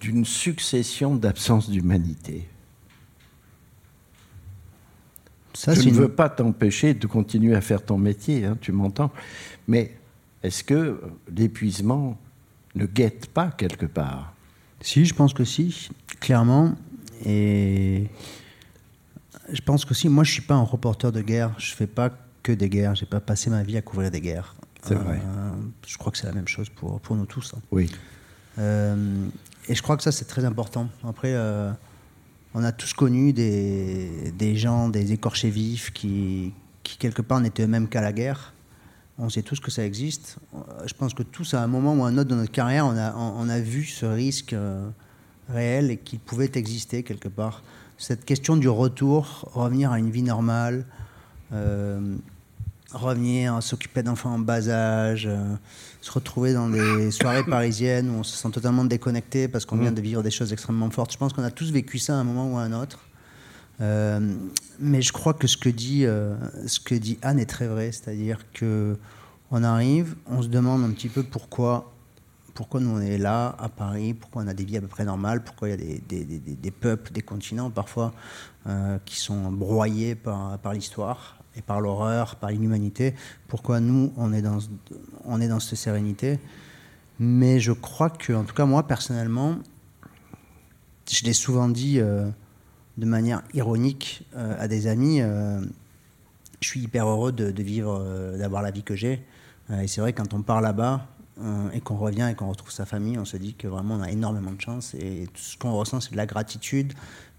d'une succession d'absences d'humanité? Ça, Je ne veux pas t'empêcher de continuer à faire ton métier, hein, tu m'entends, mais est-ce que l'épuisement ne guette pas quelque part? Si, je pense que si, clairement. Et je pense que si, moi je ne suis pas un reporter de guerre, je ne fais pas que des guerres, je n'ai pas passé ma vie à couvrir des guerres. C'est vrai. Euh, je crois que c'est la même chose pour, pour nous tous. Hein. Oui. Euh, et je crois que ça, c'est très important. Après, euh, on a tous connu des, des, gens, des écorchés vifs qui, qui quelque part, n'étaient eux-mêmes qu'à la guerre. On sait tous que ça existe. Je pense que tous, à un moment ou à un autre de notre carrière, on a, on, a vu ce risque réel et qu'il pouvait exister quelque part. Cette question du retour, revenir à une vie normale, revenir, s'occuper d'enfants en bas âge, euh, se retrouver dans des soirées parisiennes où on se sent totalement déconnecté parce qu'on vient de vivre des choses extrêmement fortes. Je pense qu'on a tous vécu ça à un moment ou à un autre. Euh, mais je crois que ce que dit, euh, ce que dit Anne est très vrai, c'est-à-dire que on arrive, on se demande un petit peu pourquoi, Pourquoi nous on est là à Paris Pourquoi on a des vies à peu près normales Pourquoi il y a des, peuples, des continents parfois euh, qui sont broyés par l'histoire et par l'horreur, par l'inhumanité Pourquoi nous on est dans, on est dans cette sérénité Mais je crois que, en tout cas moi personnellement, je l'ai souvent dit euh, de manière ironique euh, à des amis. je suis hyper heureux de, de vivre, d'avoir la vie que j'ai. et c'est vrai quand on part là-bas, euh, et qu'on revient et qu'on retrouve sa famille, on se dit que vraiment on a énormément de chance et tout ce qu'on ressent c'est de la gratitude,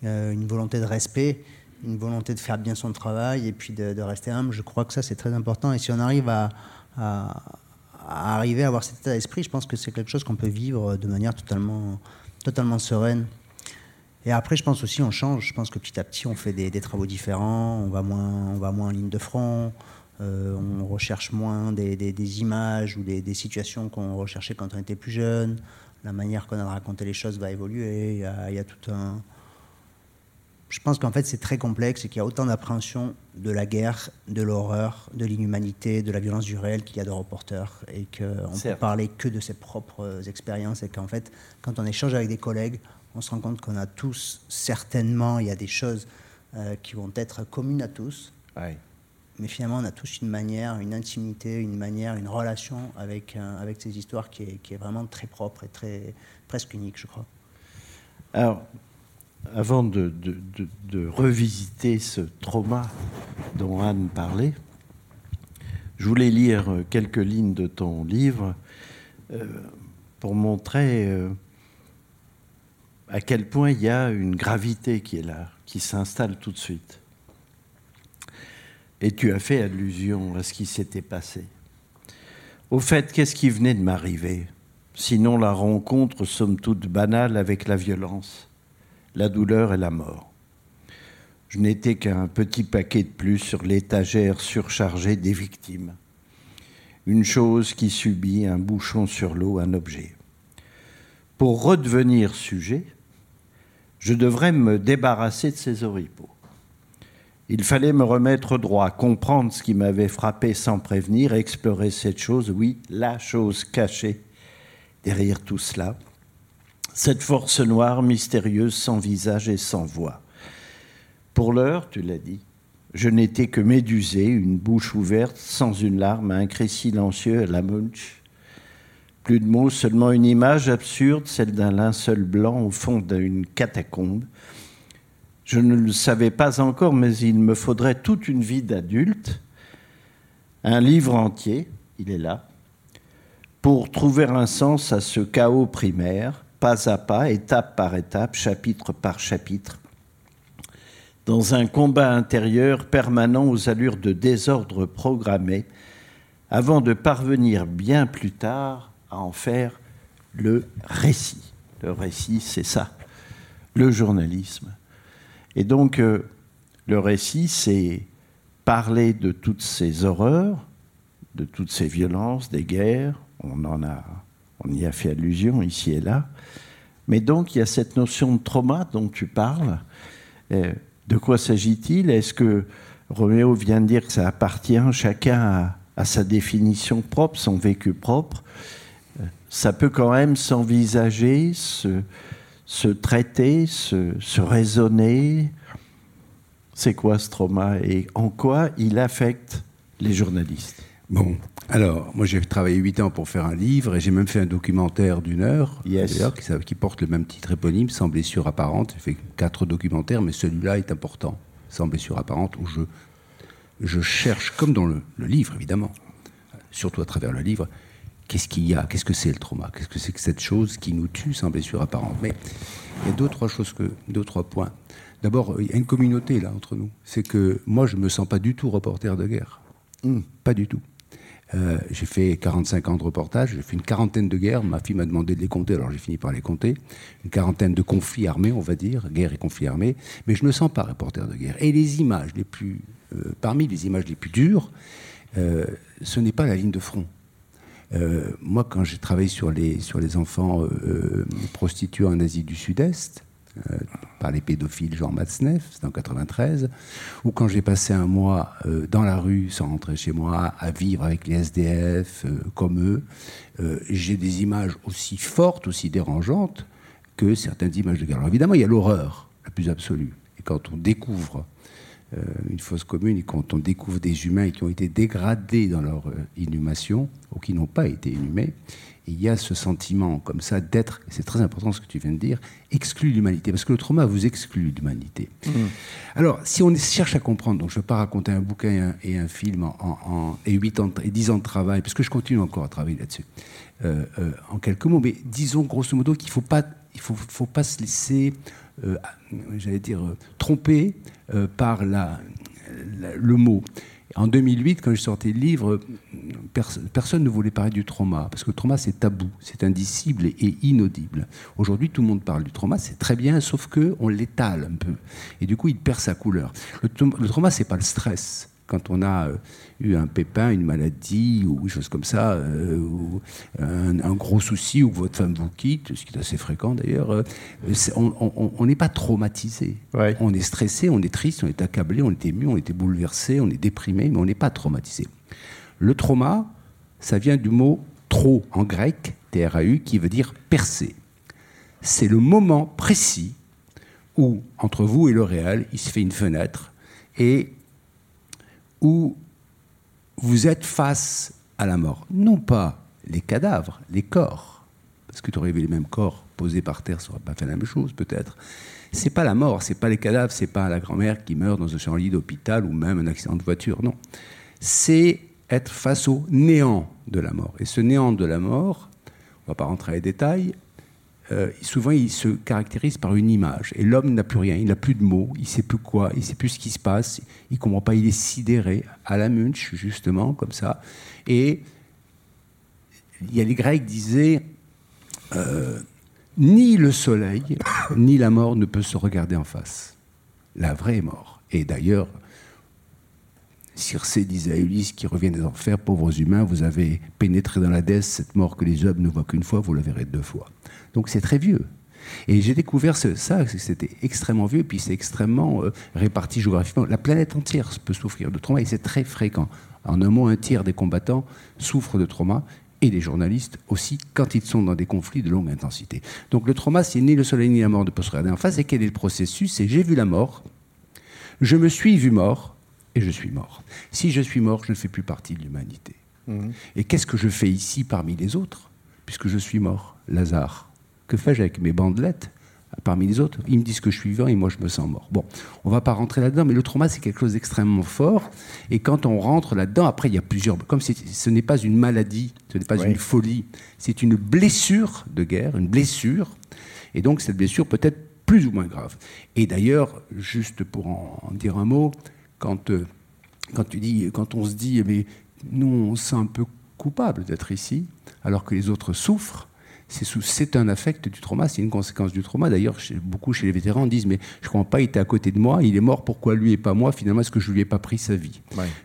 euh, une volonté de respect, une volonté de faire bien son travail et puis de, rester humble. Je crois que ça c'est très important et si on arrive à, arriver à avoir cet état d'esprit, je pense que c'est quelque chose qu'on peut vivre de manière totalement, totalement sereine. Et après, je pense aussi on change. Je pense que petit à petit, on fait des, travaux différents. On va moins, on va moins en ligne de front. Euh, on recherche moins des, images ou des, situations qu'on recherchait quand on était plus jeune. La manière qu'on a de raconter les choses va évoluer. Il y a, tout un. Je pense qu'en fait, c'est très complexe et qu'il y a autant d'appréhension de la guerre, de l'horreur, de l'inhumanité, de la violence du réel qu'il y a de reporters. Et qu'on ne peut parler que de ses propres expériences. Et qu'en fait, quand on échange avec des collègues, on se rend compte qu'on a tous, certainement, il y a des choses euh, qui vont être communes à tous mais finalement, on a tous une manière, une intimité, une manière, une relation avec, euh, avec ces histoires qui est, qui est, vraiment très propre et très, presque unique, je crois. Alors, avant de, revisiter ce trauma dont Anne parlait, je voulais lire quelques lignes de ton livre euh, pour montrer euh, à quel point il y a une gravité qui est là, qui s'installe tout de suite. Et tu as fait allusion à ce qui s'était passé. Au fait, qu'est-ce qui venait de m'arriver Sinon la rencontre, somme toute banale, avec la violence, la douleur et la mort. Je n'étais qu'un petit paquet de plus sur l'étagère surchargée des victimes. Une chose qui subit un bouchon sur l'eau, un objet. Pour redevenir sujet, je devrais me débarrasser de ces oripeaux. Il fallait me remettre droit, comprendre ce qui m'avait frappé sans prévenir, explorer cette chose, oui, la chose cachée derrière tout cela, cette force noire, mystérieuse, sans visage et sans voix. Pour l'heure, tu l'as dit, je n'étais que médusé, une bouche ouverte, sans une larme, un cri silencieux à la munch. Plus de mots, seulement une image absurde, celle d'un linceul blanc au fond d'une catacombe, je ne le savais pas encore, mais il me faudrait toute une vie d'adulte, un livre entier, il est là, pour trouver un sens à ce chaos primaire, pas à pas, étape par étape, chapitre par chapitre, dans un combat intérieur permanent aux allures de désordre programmé, avant de parvenir bien plus tard à en faire le récit. Le récit, c'est ça, le journalisme. Et donc, euh, le récit, c'est parler de toutes ces horreurs, de toutes ces violences, des guerres. On en a, on y a fait allusion ici et là. Mais donc, il y a cette notion de trauma dont tu parles. Euh, de quoi s'agit-il? Est-ce que Roméo vient de dire que ça appartient chacun à, sa définition propre, son vécu propre? Euh, Ça peut quand même s'envisager, se, se traiter, se, raisonner. C'est quoi ce trauma? Et en quoi il affecte les journalistes? Bon, alors, moi j'ai travaillé 8 ans pour faire un livre et j'ai même fait un documentaire d'une heure qui, qui, porte le même titre éponyme, Sans blessure apparente. J'ai fait quatre documentaires, mais celui-là est important, Sans blessure apparente, où je, je cherche, comme dans le livre évidemment, surtout à travers le livre, qu'est-ce qu'il y a Qu'est-ce que c'est le trauma Qu'est-ce que c'est que cette chose qui nous tue sans blessure apparente Mais il y a deux, trois choses que, deux, trois points. D'abord, il y a une communauté là entre nous. C'est que moi, je me sens pas du tout reporter de guerre. Hmm. pas du tout. Euh, j'ai fait 45 ans de reportage, j'ai fait une quarantaine de guerres. Ma fille m'a demandé de les compter, alors j'ai fini par les compter. Une quarantaine de conflits armés, on va dire, guerre et conflits armés. Mais je ne sens pas reporter de guerre. Et les images les plus, euh, parmi les images les plus dures, euh, ce n'est pas la ligne de front. Moi, quand j'ai travaillé sur les, sur les enfants prostitués en Asie du Sud-Est, euh, par les pédophiles Jean Matzneff, c'est en 93, ou quand j'ai passé un mois euh, dans la rue sans rentrer chez moi, à vivre avec les SDF euh, comme eux, j'ai des images aussi fortes, aussi dérangeantes que certaines images de guerre. Alors évidemment, il y a l'horreur la plus absolue. Et quand on découvre une fosse commune et quand on découvre des humains qui ont été dégradés dans leur inhumation ou qui n'ont pas été inhumés, il y a ce sentiment comme ça d'être, c'est très important ce que tu viens de dire, exclu de l'humanité, parce que le trauma vous exclut de l'humanité. Mmh. Alors, si on cherche à comprendre, donc je ne vais pas raconter un bouquin et un, film en, et, 8 ans, et 10 ans de travail, parce que je continue encore à travailler là-dessus, euh, euh, en quelques mots, mais disons grosso modo qu'il ne faut pas, il faut, faut pas se laisser, euh, j'allais dire, tromper par la, le mot. En 2008, quand je sortais le livre, personne ne voulait parler du trauma, parce que le trauma, c'est tabou, c'est indicible et inaudible. Aujourd'hui, tout le monde parle du trauma, c'est très bien, sauf qu'on l'étale un peu. Et du coup, il perd sa couleur. Le, le trauma, c'est pas le stress quand on a euh, eu un pépin, une maladie ou des choses comme ça, euh, ou un, gros souci, ou que votre femme vous quitte, ce qui est assez fréquent d'ailleurs, euh, on n'est pas traumatisé. On est stressé, on est triste, on est accablé, on est ému, on est bouleversé, on est déprimé, mais on n'est pas traumatisé. Le trauma, ça vient du mot trop en grec, T-R-A-U, qui veut dire percer. C'est le moment précis où, entre vous et le réel, il se fait une fenêtre et où vous êtes face à la mort. Non pas les cadavres, les corps, parce que tu aurais vu les mêmes corps posés par terre, ça n'aurait pas fait la même chose peut-être. C'est pas la mort, c'est pas les cadavres, c'est pas la grand-mère qui meurt dans un lit d'hôpital ou même un accident de voiture, non. C'est être face au néant de la mort. Et ce néant de la mort, on va pas rentrer dans les détails, euh, souvent il se caractérise par une image. Et l'homme n'a plus rien, il n'a plus de mots, il ne sait plus quoi, il ne sait plus ce qui se passe, il ne comprend pas, il est sidéré, à la Munch, justement, comme ça. Et les Grecs disaient euh, ni le soleil, ni la mort ne peut se regarder en face. La vraie mort. Et d'ailleurs, Circé disait à Ulysse qui revient des enfers, pauvres humains, vous avez pénétré dans la l'Hadès, cette mort que les hommes ne voient qu'une fois, vous la verrez deux fois. Donc c'est très vieux. Et j'ai découvert ça, c'était extrêmement vieux, et puis c'est extrêmement euh, réparti géographiquement. La planète entière peut souffrir de trauma, et c'est très fréquent. En un mot, un tiers des combattants souffrent de trauma, et des journalistes aussi, quand ils sont dans des conflits de longue intensité. Donc le trauma, c'est ni le soleil ni la mort ne peuvent se regarder en face. Et quel est le processus? C'est j'ai vu la mort, je me suis vu mort, et je suis mort. Si je suis mort, je ne fais plus partie de l'humanité. Mmh. Et qu'est-ce que je fais ici parmi les autres, puisque je suis mort Lazare que fais-je avec mes bandelettes parmi les autres? Ils me disent que je suis vivant et moi je me sens mort. Bon, on va pas rentrer là-dedans, mais le trauma c'est quelque chose d'extrêmement fort. Et quand on rentre là-dedans, après il y a plusieurs. Comme ce n'est pas une maladie, ce n'est pas une folie, c'est une blessure de guerre, une blessure. Et donc cette blessure peut être plus ou moins grave. Et d'ailleurs, juste pour en, dire un mot, quand, euh, quand, tu dis, quand on se dit, mais nous on se sent un peu coupable d'être ici, alors que les autres souffrent, c'est un affect du trauma, c'est une conséquence du trauma. D'ailleurs, beaucoup chez les vétérans disent Mais je ne comprends pas, il était à côté de moi, il est mort, pourquoi lui et pas moi Finalement, est-ce que je ne lui ai pas pris sa vie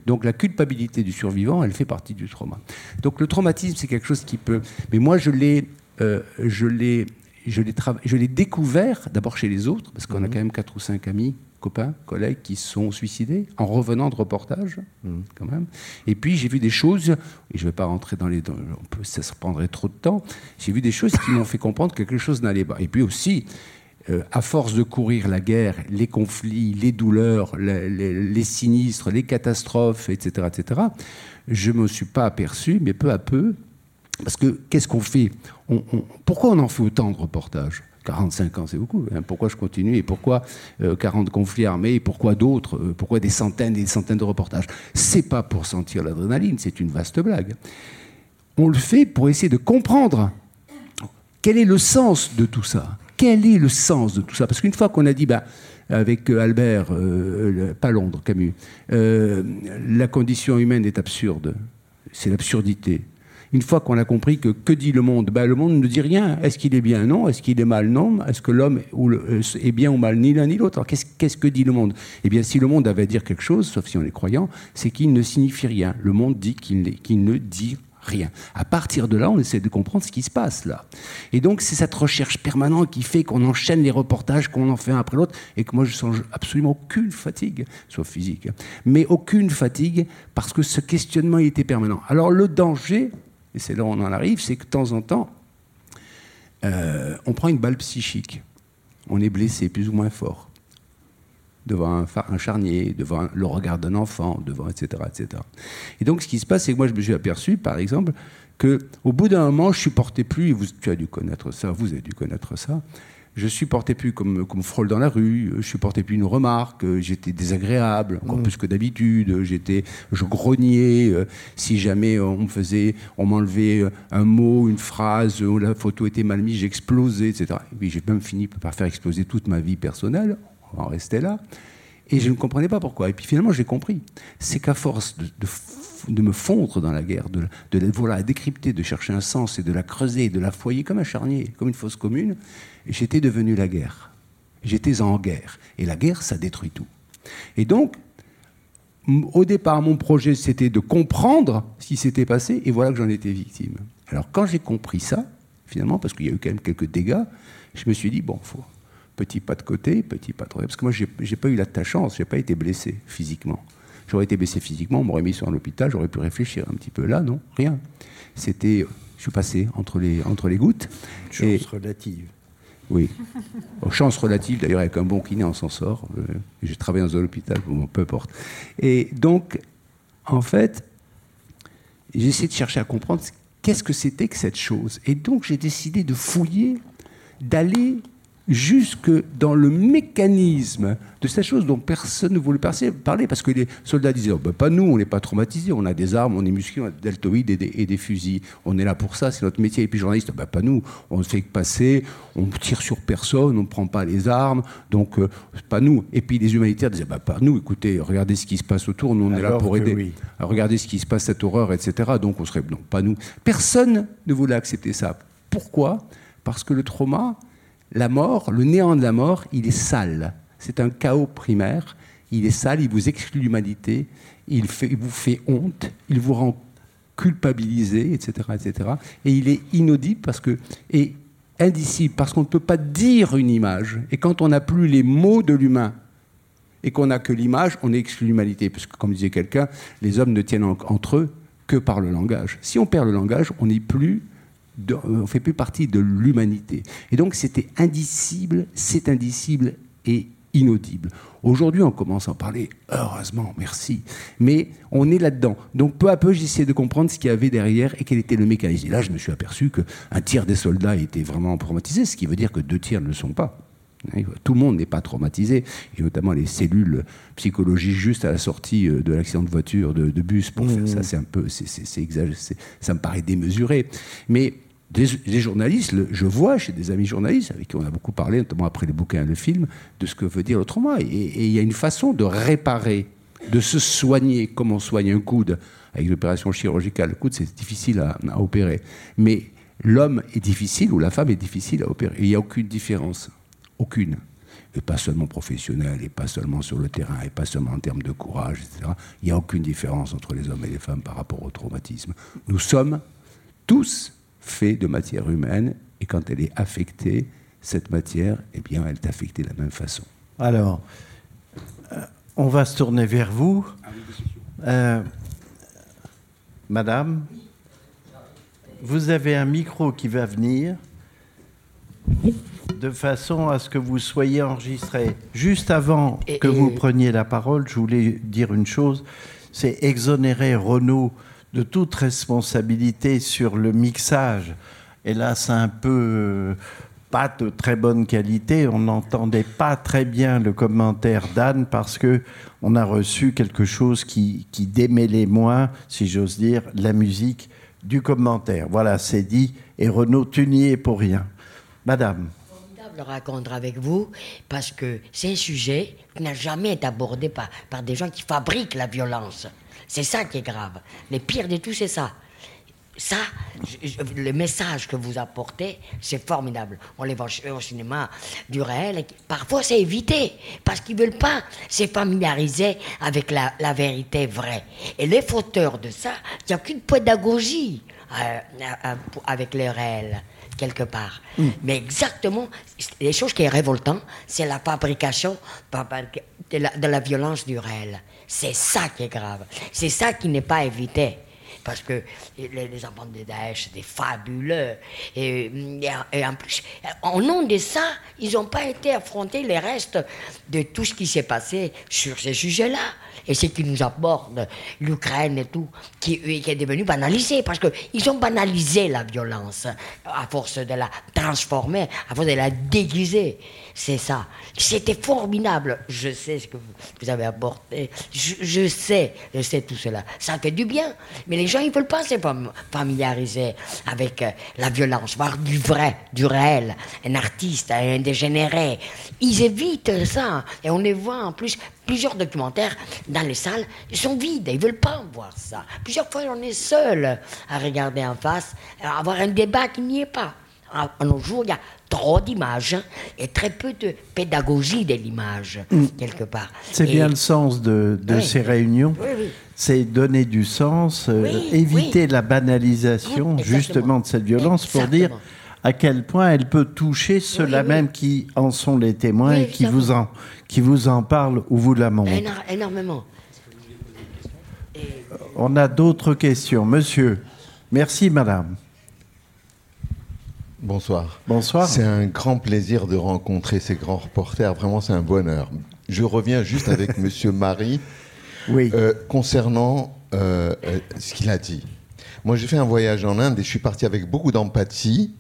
Donc la culpabilité du survivant, elle fait partie du trauma. Donc le traumatisme, c'est quelque chose qui peut. Mais moi, je l'ai. Euh, je l'ai je l'ai découvert d'abord chez les autres, parce qu'on a mhm. quand même quatre ou cinq amis copains, collègues qui sont suicidés en revenant de reportage, mmh. quand même. Et puis j'ai vu des choses, et je ne vais pas rentrer dans les... ça se prendrait trop de temps, j'ai vu des choses qui m'ont fait comprendre que quelque chose n'allait pas. Et puis aussi, euh, à force de courir la guerre, les conflits, les douleurs, les, sinistres, les catastrophes, etc., etc., je ne me suis pas aperçu, mais peu à peu, parce que qu'est-ce qu'on fait? Pourquoi on en fait autant de reportages? 45 ans, c'est beaucoup. Hein. Pourquoi je continue et pourquoi 40 euh, conflits armés et pourquoi d'autres euh, Pourquoi des centaines et des centaines de reportages? C'est pas pour sentir l'adrénaline, c'est une vaste blague. On le fait pour essayer de comprendre quel est le sens de tout ça. Quel est le sens de tout ça? Parce qu'une fois qu'on a dit, bah, avec euh, Albert, pas Londres, Camus, la condition humaine est absurde, c'est l'absurdité. Une fois qu'on a compris que que dit le monde ben, Le monde ne dit rien. Est-ce qu'il est bien? Non. Est-ce qu'il est mal? Non. Est-ce que l'homme euh, est bien ou mal? Ni l'un ni l'autre. Qu'est-ce que dit le monde? Eh bien, si le monde avait à dire quelque chose, sauf si on est croyant, c'est qu'il ne signifie rien. Le monde dit qu'il ne dit Rien. À partir de là, on essaie de comprendre ce qui se passe là. Et donc, c'est cette recherche permanente qui fait qu'on enchaîne les reportages, qu'on en fait un après l'autre, et que moi, je sens absolument aucune fatigue, sauf physique, hein, mais aucune fatigue, parce que ce questionnement était permanent. Alors, le danger, et c'est là où on en arrive, c'est que de temps en temps, euh, on prend une balle psychique. On est blessé plus ou moins fort devant un, charnier, devant le regard d'un enfant, devant etc., etc. Et donc, ce qui se passe, c'est que moi, je me suis aperçu, par exemple, que au bout d'un moment, je supportais plus. Et tu as dû connaître ça, vous avez dû connaître ça je supportais plus comme, comme frôle dans la rue, je supportais plus une remarque, j'étais désagréable, encore mm. plus que d'habitude, j'étais, je grognais, euh, si jamais on me faisait, on m'enlevait euh, un mot, une phrase, où la photo était mal mise, j'explosais, etc. Et puis j'ai même fini par faire exploser toute ma vie personnelle, on en restait là. Et je ne comprenais pas pourquoi. Et puis finalement, j'ai compris. C'est qu'à force de, me fondre dans la guerre, de, la décrypter, de chercher un sens et de la creuser, de la foyer comme un charnier, comme une fosse commune, j'étais devenu la guerre. J'étais en guerre. Et la guerre, ça détruit tout. Et donc, au départ, mon projet, c'était de comprendre ce qui s'était passé, et voilà que j'en étais victime. Alors, quand j'ai compris ça, finalement, parce qu'il y a eu quand même quelques dégâts, je me suis dit, bon, faut petit pas de côté, petit pas de côté. Parce que moi, j'ai pas eu la ta chance, j'ai pas été blessé physiquement. J'aurais été blessé physiquement, on m'aurait mis sur un hôpital, j'aurais pu réfléchir un petit peu. Là, non, rien. C'était, je suis passé entre les, entre les gouttes. Chance relative. Oui. chance relative, d'ailleurs, avec un bon kiné, on s'en sort. Euh, j'ai travaillé dans un hôpital, peu importe. Et donc, en fait, j'ai essayé de chercher à comprendre qu'est-ce que c'était que cette chose. Et donc, j'ai décidé de fouiller, d'aller jusque dans le mécanisme de cette chose dont personne ne voulait parler, parce que les soldats disaient oh, ben, pas nous, on n'est pas traumatisés, on a des armes, on est musclés, on a des deltoïdes et des, fusils, on est là pour ça, c'est notre métier. Et puis journaliste, ben, pas nous, on ne fait que passer, on tire sur personne, on ne prend pas les armes, donc euh, pas nous. Et puis les humanitaires disaient ben, pas nous, écoutez, regardez ce qui se passe autour, nous on est là pour aider. Regardez ce qui se passe, cette horreur, etc. Donc on serait, non, pas nous. Personne ne voulait accepter ça. Pourquoi? Parce que le trauma, la mort, le néant de la mort, il est sale. C'est un chaos primaire. Il est sale, il vous exclut l'humanité, il, vous fait honte, il vous rend culpabilisé, etc., etc. Et il est inaudible parce que et indicible parce qu'on ne peut pas dire une image. Et quand on n'a plus les mots de l'humain et qu'on n'a que l'image, on exclut l'humanité. Parce que, comme disait quelqu'un, les hommes ne tiennent entre eux que par le langage. Si on perd le langage, on n'est plus on fait plus partie de l'humanité. Et donc c'était indicible, c'est indicible et inaudible. Aujourd'hui, on commence à en parler, heureusement, merci. Mais on est là-dedans. Donc peu à peu, j'essayais de comprendre ce qu'il y avait derrière et quel était le mécanisme. Et là, je me suis aperçu qu'un tiers des soldats étaient vraiment traumatisés, ce qui veut dire que deux tiers ne le sont pas. Tout le monde n'est pas traumatisé, et notamment les cellules psychologiques juste à la sortie euh, de l'accident de voiture, de, bus, pour faire ça, mmh. c'est un peu, c'est exagéré, ça me paraît démesuré. Mais des, journalistes, je vois chez des amis journalistes avec qui on a beaucoup parlé, notamment après les bouquins et le film, de ce que veut dire le trauma. Et il y a une façon de réparer, de se soigner comme on soigne un coude avec l'opération chirurgicale. Le coude, c'est difficile à, opérer. Mais l'homme est difficile ou la femme est difficile à opérer. il n'y a aucune différence. Aucune. Et pas seulement professionnelle, et pas seulement sur le terrain, et pas seulement en termes de courage, etc. Il n'y a aucune différence entre les hommes et les femmes par rapport au traumatisme. Nous sommes tous fait de matière humaine, et quand elle est affectée, cette matière, eh bien, elle est affectée de la même façon. Alors, euh, on va se tourner vers vous. Euh, madame, vous avez un micro qui va venir de façon à ce que vous soyez enregistré. Juste avant que vous preniez la parole, je voulais dire une chose, c'est exonérer Renault de toute responsabilité sur le mixage. Et là, c'est un peu euh, pas de très bonne qualité. On n'entendait pas très bien le commentaire d'Anne parce que on a reçu quelque chose qui, qui démêlait moins, si j'ose dire, la musique du commentaire. Voilà, c'est dit. Et Renaud, tu n'y es pour rien. Madame. le raconter avec vous parce que c'est un sujet n'a jamais été abordé par, par des gens qui fabriquent la violence. C'est ça qui est grave. Le pire de tout, c'est ça. ça, le message que vous apportez, c'est formidable. On les voit au cinéma du réel. parfois, c'est évité parce qu'ils veulent pas se familiariser avec la, vérité vraie. Et les fauteurs de ça, il n'y a qu'une pédagogie euh, euh, avec le réel quelque part. Mm. Mais exactement, les choses qui est révoltant, c'est la fabrication de la, de la violence du réel. C'est ça qui est grave. C'est ça qui n'est pas évité parce que les, enfants de Daesh, c'était fabuleux. Et, et, en plus, en nom de ça, ils n'ont pas été affrontés les restes de tout ce qui s'est passé sur ces sujets-là. Et ce qui nous apporte, l'Ukraine et tout, qui, qui, est devenu banalisé, parce qu'ils ont banalisé la violence à force de la transformer, à force de la déguiser. C'est ça. C'était formidable. Je sais ce que vous, avez apporté. Je, sais, je sais tout cela. Ça fait du bien. Mais les gens, ils ne veulent pas se familiariser avec euh, la violence, voir du vrai, du réel. Un artiste, un dégénéré. Ils évitent ça. Et on les voit en plus plusieurs documentaires dans les salles, ils sont vides, ils veulent pas voir ça. Plusieurs fois, on est seul à regarder en face, à avoir un débat qui n'y est pas. À nos jours, il y a trop d'images et très peu de pédagogie de l'image, mm. quelque part. C'est bien le sens de, ces réunions. C'est donner du sens, euh, éviter la banalisation justement de cette violence pour dire à quel point elle peut toucher ceux-là même qui en sont les témoins et qui vous, en, qui vous en parlent ou vous la montrent. Énormément. On a d'autres questions. Monsieur, merci madame. Bonsoir. Bonsoir. C'est un grand plaisir de rencontrer ces grands reporters. Vraiment, c'est un bonheur. Je reviens juste avec Monsieur Marie oui. Euh, concernant euh, euh, ce qu'il a dit. Moi, j'ai fait un voyage en Inde et je suis parti avec beaucoup d'empathie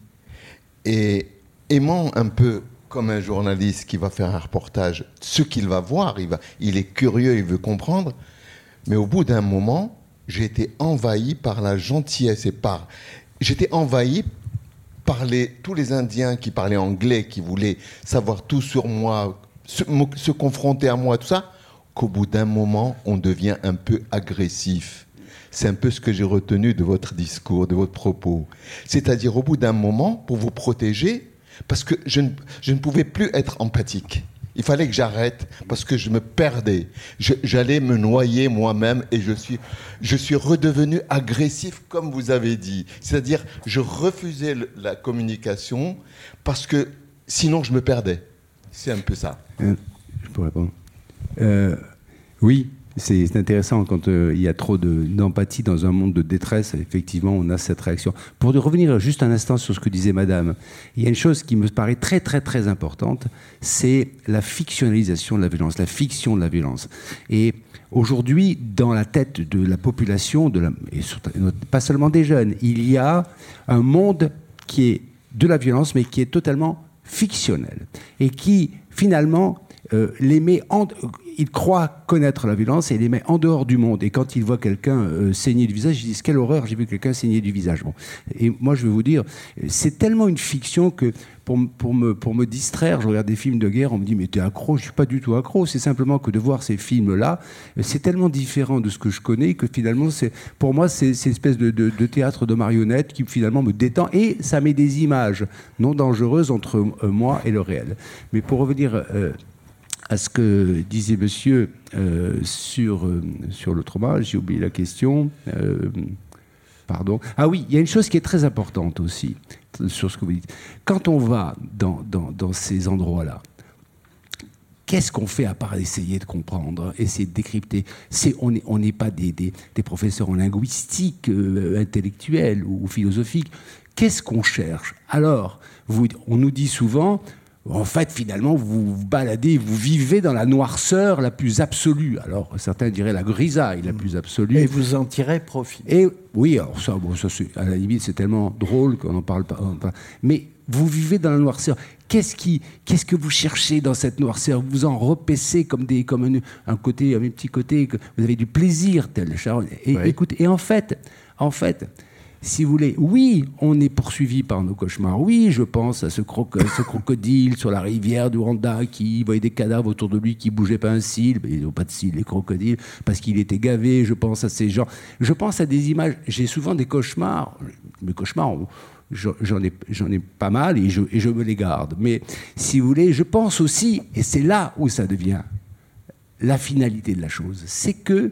et aimant un peu comme un journaliste qui va faire un reportage ce qu'il va voir. Il, va, il est curieux, il veut comprendre. Mais au bout d'un moment, j'ai été envahi par la gentillesse et par. J'étais envahi parler, tous les Indiens qui parlaient anglais, qui voulaient savoir tout sur moi, se, confronter à moi, tout ça, qu'au bout d'un moment, on devient un peu agressif. C'est un peu ce que j'ai retenu de votre discours, de votre propos. C'est-à-dire, au bout d'un moment, pour vous protéger, parce que je ne pouvais plus être empathique. Il fallait que j'arrête parce que je me perdais. J'allais me noyer moi-même et je suis, je suis redevenu agressif, comme vous avez dit. C'est-à-dire, je refusais la communication parce que sinon je me perdais. C'est un peu ça. Euh, je peux répondre. Euh, oui, c'est intéressant quand euh, il y a trop d'empathie dans un monde de détresse. Effectivement, on a cette réaction. Pour revenir juste un instant sur ce que disait Madame, il y a une chose qui me paraît très très très importante, c'est la fictionnalisation de la violence, la fiction de la violence. Et aujourd'hui, dans la tête de la population, de et pas seulement des jeunes, il y a un monde qui est de la violence, mais qui est totalement fictionnel et qui finalement euh, les met en, il croit connaître la violence et il les met en dehors du monde. Et quand il voit quelqu'un euh, saigner du visage, il dit quelle horreur, j'ai vu quelqu'un saigner du visage. Bon. Et moi, je vais vous dire, c'est tellement une fiction que pour, pour, me, pour me distraire, je regarde des films de guerre, on me dit mais t'es accro, je suis pas du tout accro. C'est simplement que de voir ces films-là, c'est tellement différent de ce que je connais que finalement, pour moi, c'est une espèce de, de, théâtre de marionnettes qui finalement me détend et ça met des images non dangereuses entre euh, moi et le réel. Mais pour revenir euh, à ce que disait monsieur euh, sur, euh, sur le trauma. J'ai oublié la question. Euh, pardon. Ah oui, il y a une chose qui est très importante aussi sur ce que vous dites. Quand on va dans, dans, ces endroits-là, qu'est-ce qu'on fait à part essayer de comprendre, essayer de décrypter? C'est, On n'est on pas des, des, des, professeurs en linguistique intellectuelle ou philosophique. Qu'est-ce qu'on cherche? Alors, vous, on nous dit souvent, en fait, finalement, vous vous baladez, vous vivez dans la noirceur la plus absolue. Alors, certains diraient la grisaille la plus absolue. Et vous en tirez profit. Et oui, alors ça, bon, ça à la limite, c'est tellement drôle qu'on n'en parle pas. Mais vous vivez dans la noirceur. Qu'est-ce qui, qu'est-ce que vous cherchez dans cette noirceur? Vous en repaissez comme des, comme un, côté, un petit côté. Que vous avez du plaisir, tel Sharon. Et écoutez, et en fait, en fait, si vous voulez, oui, on est poursuivi par nos cauchemars. Oui, je pense à ce, crocodile sur la rivière du Rwanda qui voyait des cadavres autour de lui qui bougeaient pas un cil. Ils n'ont pas de cils, les crocodiles, parce qu'il était gavé. Je pense à ces gens. Je pense à des images. J'ai souvent des cauchemars. Mes cauchemars, j'en ai, j'en ai pas mal et je, et je me les garde. Mais si vous voulez, je pense aussi, et c'est là où ça devient la finalité de la chose, c'est que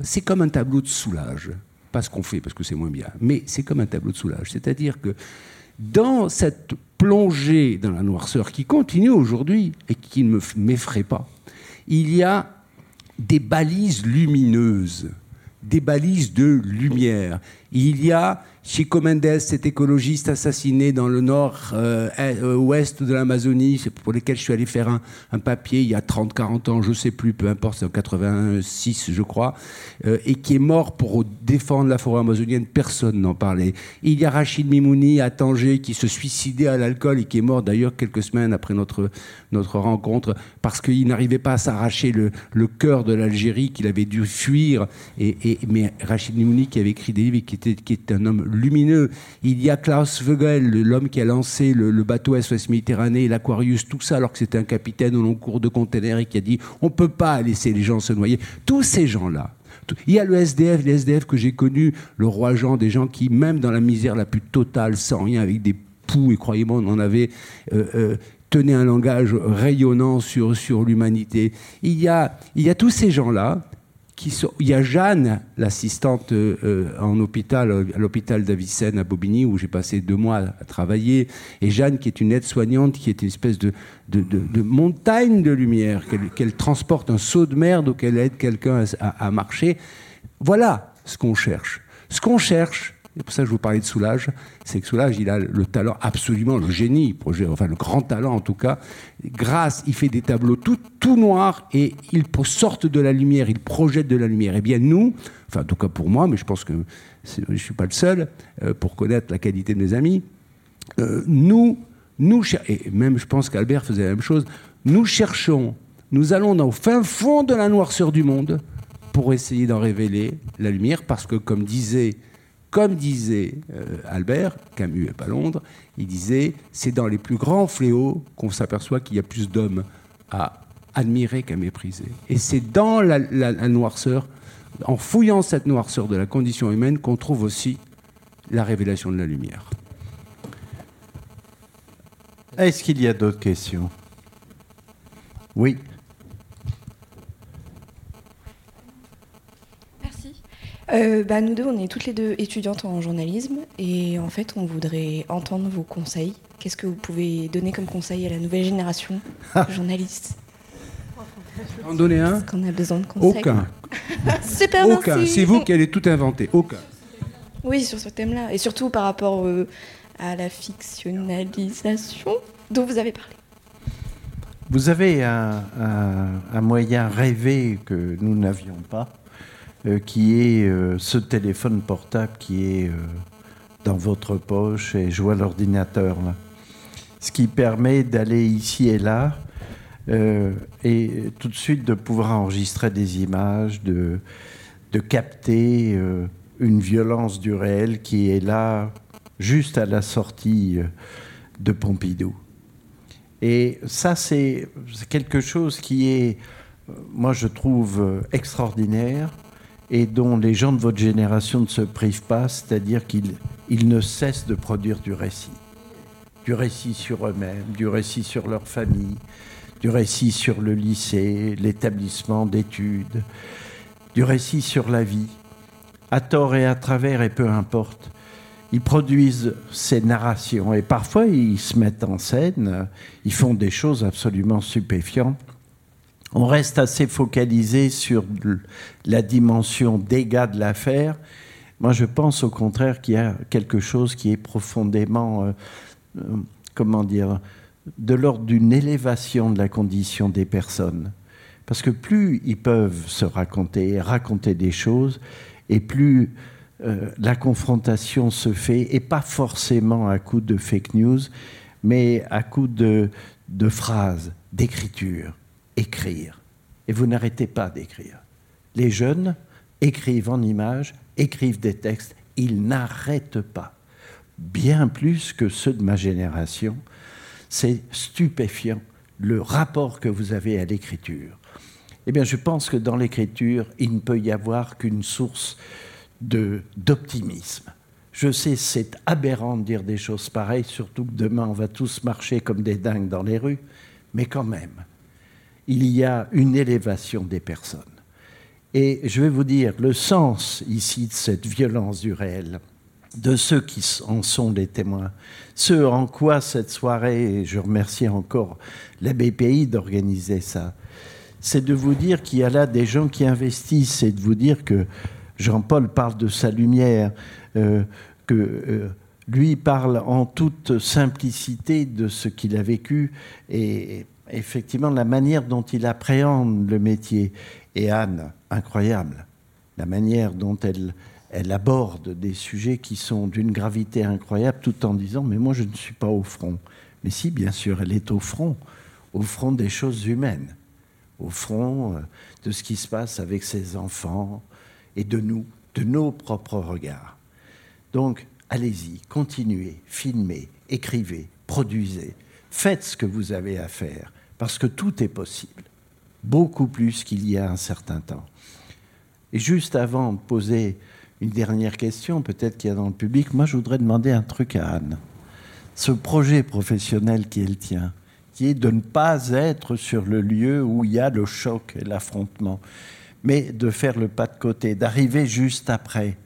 c'est comme un tableau de soulage pas ce qu'on fait parce que c'est moins bien, mais c'est comme un tableau de soulage. C'est-à-dire que dans cette plongée dans la noirceur qui continue aujourd'hui et qui ne m'effraie pas, il y a des balises lumineuses, des balises de lumière. Il y a Chico Mendes, cet écologiste assassiné dans le nord-ouest euh, de l'Amazonie, pour lequel je suis allé faire un, papier il y a 30-40 ans, je ne sais plus, peu importe, c'est en 86 je crois, euh, et qui est mort pour défendre la forêt amazonienne, personne n'en parlait. Il y a Rachid Mimouni à Tanger qui se suicidait à l'alcool et qui est mort d'ailleurs quelques semaines après notre, notre rencontre parce qu'il n'arrivait pas à s'arracher le, cœur de l'Algérie, qu'il avait dû fuir. Et, mais Rachid Mimouni qui avait écrit des livres et qui était, qui était un homme lumineux. Il y a Klaus Vogel, l'homme qui a lancé le, bateau SOS Méditerranée, l'Aquarius, tout ça, alors que c'était un capitaine au long cours de conteneurs et qui a dit on ne peut pas laisser les gens se noyer. Tous ces gens-là. Il y a le SDF, les SDF que j'ai connus, le roi Jean, des gens qui, même dans la misère la plus totale, sans rien, avec des poux, et croyez-moi, on en avait, euh, euh, tenaient un langage rayonnant sur, sur l'humanité. Il il y a tous ces gens-là il y a Jeanne, l'assistante euh, en hôpital, à l'hôpital d'Avicenne à Bobigny, où j'ai passé deux mois à, travailler, et Jeanne qui est une aide-soignante, qui est une espèce de, montagne de lumière, qu'elle transporte un seau de merde ou qu'elle aide quelqu'un à marcher. Voilà ce qu'on cherche. Ce qu'on cherche, c'est pour ça que je vous parlais de Soulage, c'est que Soulage, il a le talent, absolument le génie, enfin le grand talent en tout cas. Grâce, il fait des tableaux tout, tout noirs et il sortent de la lumière, il projette de la lumière. Eh bien nous, en tout cas pour moi, mais je pense que je ne suis pas le seul euh, pour connaître la qualité de mes amis, euh, nous, nous, et même je pense qu'Albert faisait la même chose, nous cherchons, nous allons dans, au fin fond de la noirceur du monde pour essayer d'en révéler la lumière, parce que comme disait comme disait euh, Albert, Camus et pas Londres, il disait c'est dans les plus grands fléaux qu'on s'aperçoit qu'il y a plus d'hommes à admirer qu'à mépriser. Et c'est dans la, noirceur, en fouillant cette noirceur de la condition humaine, qu'on trouve aussi la révélation de la lumière. Est-ce qu'il y a d'autres questions? Oui. Euh, bah, nous deux, on est toutes les deux étudiantes en journalisme et en fait, on voudrait entendre vos conseils. Qu'est-ce que vous pouvez donner comme conseil à la nouvelle génération de journalistes En donner un qu'on a besoin de conseils. Aucun. Super, Aucun. C'est vous qui allez tout inventer. Aucun. Oui, sur ce thème-là. Et surtout par rapport euh, à la fictionnalisation dont vous avez parlé. Vous avez un, un moyen rêvé que nous n'avions pas euh, qui est euh, ce téléphone portable qui est euh, dans votre poche et je vois l'ordinateur. Ce qui permet d'aller ici et là et tout de suite de pouvoir enregistrer des images, de, de capter une violence du réel qui est là juste à la sortie de Pompidou. Et ça, c'est quelque chose qui est, moi, je trouve extraordinaire et dont les gens de votre génération ne se privent pas, c'est-à-dire qu'ils ne cessent de produire du récit. Du récit sur eux-mêmes, du récit sur leur famille, du récit sur le lycée, l'établissement d'études, du récit sur la vie, à tort et à travers, et peu importe. Ils produisent ces narrations et parfois ils se mettent en scène, ils font des choses absolument stupéfiantes on reste assez focalisé sur la dimension dégâts de l'affaire. Moi, je pense au contraire qu'il y a quelque chose qui est profondément, euh, euh, comment dire, de l'ordre d'une élévation de la condition des personnes. Parce que plus ils peuvent se raconter, raconter des choses, et plus euh, la confrontation se fait, et pas forcément à coup de fake news, mais à coup de phrases, d'écriture écrire. Et vous n'arrêtez pas d'écrire. Les jeunes écrivent en images, écrivent des textes, ils n'arrêtent pas. Bien plus que ceux de ma génération. C'est stupéfiant le rapport que vous avez à l'écriture. Eh bien, je pense que dans l'écriture, il ne peut y avoir qu'une source d'optimisme. Je sais, c'est aberrant de dire des choses pareilles, surtout que demain, on va tous marcher comme des dingues dans les rues, mais quand même, il y a une élévation des personnes. Et je vais vous dire, le sens ici de cette violence du réel, de ceux qui en sont les témoins, ce en quoi cette soirée, et je remercie encore la BPI d'organiser ça, c'est de vous dire qu'il y a là des gens qui investissent, c'est de vous dire que Jean-Paul parle de sa lumière, euh, que euh, lui parle en toute simplicité de ce qu'il a vécu et effectivement la manière dont il appréhende le métier. Et Anne, incroyable, la manière dont elle, elle aborde des sujets qui sont d'une gravité incroyable tout en disant mais moi je ne suis pas au front. Mais si, bien sûr, elle est au front, au front des choses humaines au front euh, de ce qui se passe avec ses enfants et de nous, de nos propres regards. Donc, allez-y, continuez, filmez, écrivez, produisez, faites ce que vous avez à faire, parce que tout est possible, beaucoup plus qu'il y a un certain temps. Et juste avant de poser une dernière question, peut-être qu'il y a dans le public, moi je voudrais demander un truc à Anne. Ce projet professionnel qui est le tien, qui est de ne pas être sur le lieu où il y a le choc et l'affrontement, mais de faire le pas de côté, d'arriver juste après.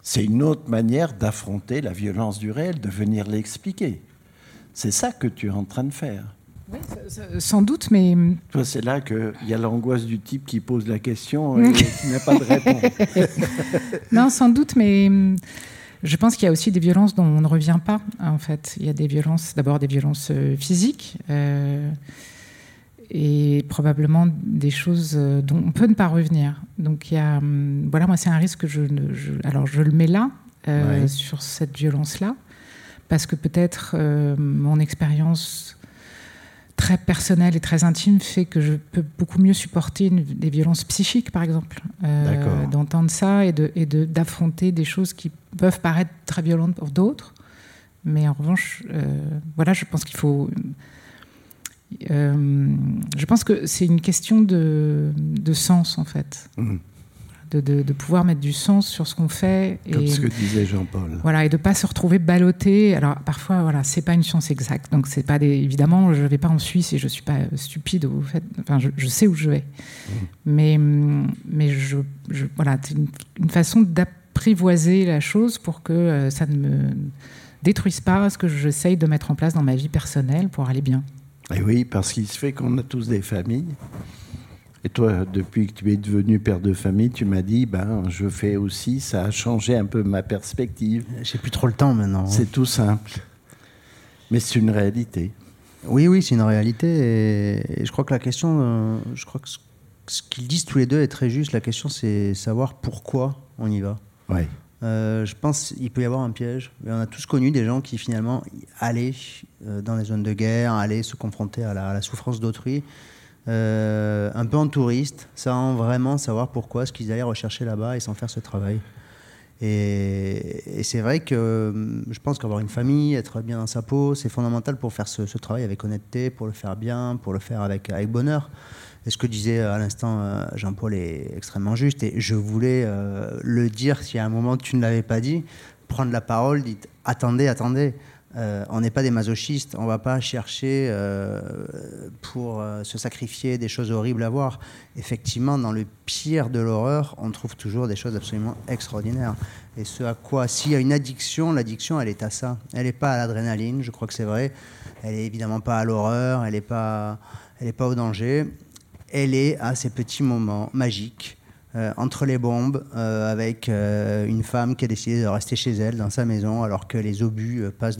C'est une autre manière d'affronter la violence du réel, de venir l'expliquer. C'est ça que tu es en train de faire. Oui, sans doute, mais... C'est là qu'il y a l'angoisse du type qui pose la question et qui n'a pas de réponse. non, sans doute, mais je pense qu'il y a aussi des violences dont on ne revient pas, en fait. Il y a des violences, d'abord des violences euh, physiques, euh, et probablement des choses euh, dont on peut ne pas revenir. Donc il y a, hum, voilà, moi c'est un risque que je, je, alors je le mets là sur cette violence-là, parce que peut-être mon expérience très personnel et très intime fait que je peux beaucoup mieux supporter des violences psychiques, par exemple. Euh, D'entendre ça et d'affronter de, des choses qui peuvent paraître très violentes pour d'autres. Mais en revanche, euh, voilà, je pense qu'il faut. Euh, je pense que c'est une question de, de, sens, en fait. Mmh de, pouvoir mettre du sens sur ce qu'on fait. Comme et, ce que disait Jean-Paul. Voilà, et de pas se retrouver ballotté. Alors parfois, voilà, c'est pas une science exacte. Donc c'est pas des, évidemment, je vais pas en Suisse et je suis pas stupide. Au fait, enfin, je, sais où je vais. Mmh. Mais, mais je, voilà, c'est une, façon d'apprivoiser la chose pour que euh, ça ne me détruise pas ce que j'essaye de mettre en place dans ma vie personnelle pour aller bien. Et oui, parce qu'il se fait qu'on a tous des familles. Et toi, depuis que tu es devenu père de famille, tu m'as dit, ben, je fais aussi, ça a changé un peu ma perspective. J'ai plus trop le temps maintenant. C'est tout simple. Mais c'est une réalité. Oui, oui, c'est une réalité. Et, je crois que la question, euh, je crois que ce, qu'ils disent tous les deux est très juste. La question, c'est savoir pourquoi on y va. Oui. Euh, je pense qu'il peut y avoir un piège. on a tous connu des gens qui finalement allaient euh, dans les zones de guerre, allaient se confronter à la souffrance d'autrui euh, un peu en touriste, sans vraiment savoir pourquoi, ce qu'ils allaient rechercher là-bas et sans faire ce travail. Et, c'est vrai que hum, je pense qu'avoir une famille, être bien dans sa peau, c'est fondamental pour faire ce, travail avec honnêteté, pour le faire bien, pour le faire avec, bonheur. Et ce que disait à l'instant euh, Jean-Paul est extrêmement juste. Et je voulais euh, le dire si à un moment tu ne l'avais pas dit, prendre la parole, dites attendez, attendez. Euh, on n'est pas des masochistes, on ne va pas chercher euh, pour euh, se sacrifier des choses horribles à voir. Effectivement, dans le pire de l'horreur, on trouve toujours des choses absolument extraordinaires. Et ce à quoi, s'il y a une addiction, l'addiction, elle est à ça. Elle n'est pas à l'adrénaline, je crois que c'est vrai. Elle n'est évidemment pas à l'horreur, elle n'est pas, pas au danger. Elle est à ces petits moments magiques euh, entre les bombes, euh, avec euh, une femme qui a décidé de rester chez elle, dans sa maison, alors que les obus passent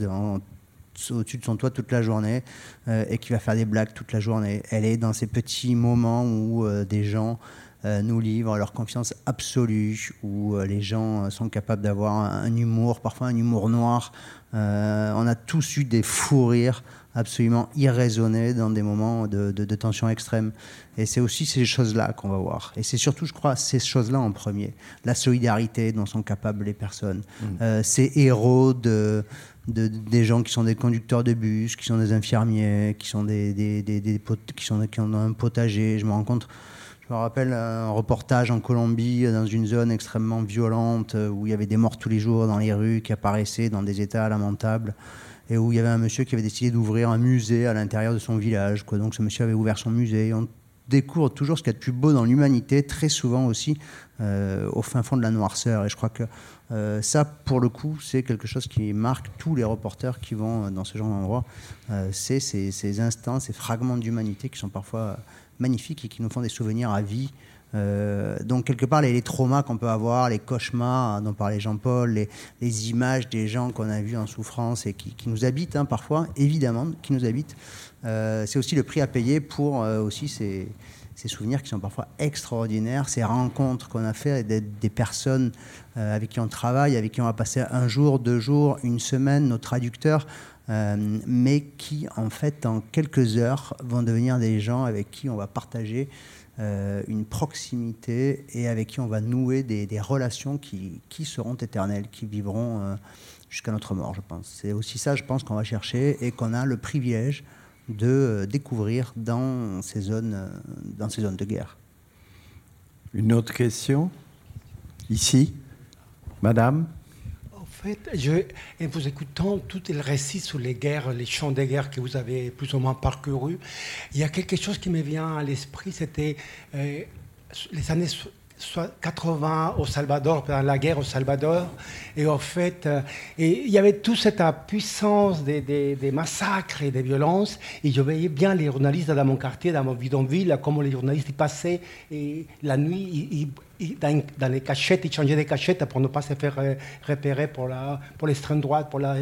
au-dessus de son toit toute la journée et qui va faire des blagues toute la journée. Elle est dans ces petits moments où des gens nous livrent leur confiance absolue, où les gens sont capables d'avoir un, humour, parfois un humour noir. on a tous eu des fous rires absolument irraisonnés dans des moments de, tension extrême. Et c'est aussi ces choses-là qu'on va voir. Et c'est surtout, je crois, ces choses-là en premier. La solidarité dont sont capables les personnes. Mmh. ces héros de, des gens qui sont des conducteurs de bus, qui sont des infirmiers, qui sont des, des, des, qui sont qui ont un potager. Je me rends compte. Je me rappelle un reportage en Colombie dans une zone extrêmement violente où il y avait des morts tous les jours dans les rues qui apparaissaient dans des états lamentables et où il y avait un monsieur qui avait décidé d'ouvrir un musée à l'intérieur de son village. Donc ce monsieur avait ouvert son musée. on découvre toujours ce qu'il y a de plus beau dans l'humanité, très souvent aussi euh, au fin fond de la noirceur. Et je crois que euh, ça, pour le coup, c'est quelque chose qui marque tous les reporters qui vont dans ce genre d'endroit. Euh, c'est ces, instants, ces fragments d'humanité qui sont parfois magnifiques et qui nous font des souvenirs à vie. Euh, donc quelque part les, traumas qu'on peut avoir, les cauchemars dont parlait Jean-Paul, les, images des gens qu'on a vus en souffrance et qui, nous habitent hein, parfois, évidemment, qui nous habitent, c'est aussi le prix à payer pour aussi ces, souvenirs qui sont parfois extraordinaires, ces rencontres qu'on a fait des, des personnes euh, avec qui on travaille, avec qui on va passer un jour, deux jours, une semaine, nos traducteurs, euh, mais qui en fait en quelques heures vont devenir des gens avec qui on va partager euh, une proximité et avec qui on va nouer des, relations qui, qui, seront éternelles, qui vivront jusqu'à notre mort, je pense. C'est aussi ça, je pense, qu'on va chercher et qu'on a le privilège de euh, découvrir dans ces zones, euh, dans ces zones de guerre. Une autre question? Ici? Madame? Fait, je, en vous écoutant tout le récit sur les guerres, les champs de guerre que vous avez plus ou moins parcourus, il y a quelque chose qui me vient à l'esprit, c'était euh, les années 80 au Salvador, pendant la guerre au Salvador. Et en fait, euh, et il y avait toute cette puissance des, des, massacres et des violences. Et je voyais bien les journalistes dans mon quartier, dans mon bidonville, comment les journalistes passaient et la nuit, dans, les cachettes, ils changeaient des cachettes pour ne pas se faire euh, repérer pour l'extrême pour droite, pour la,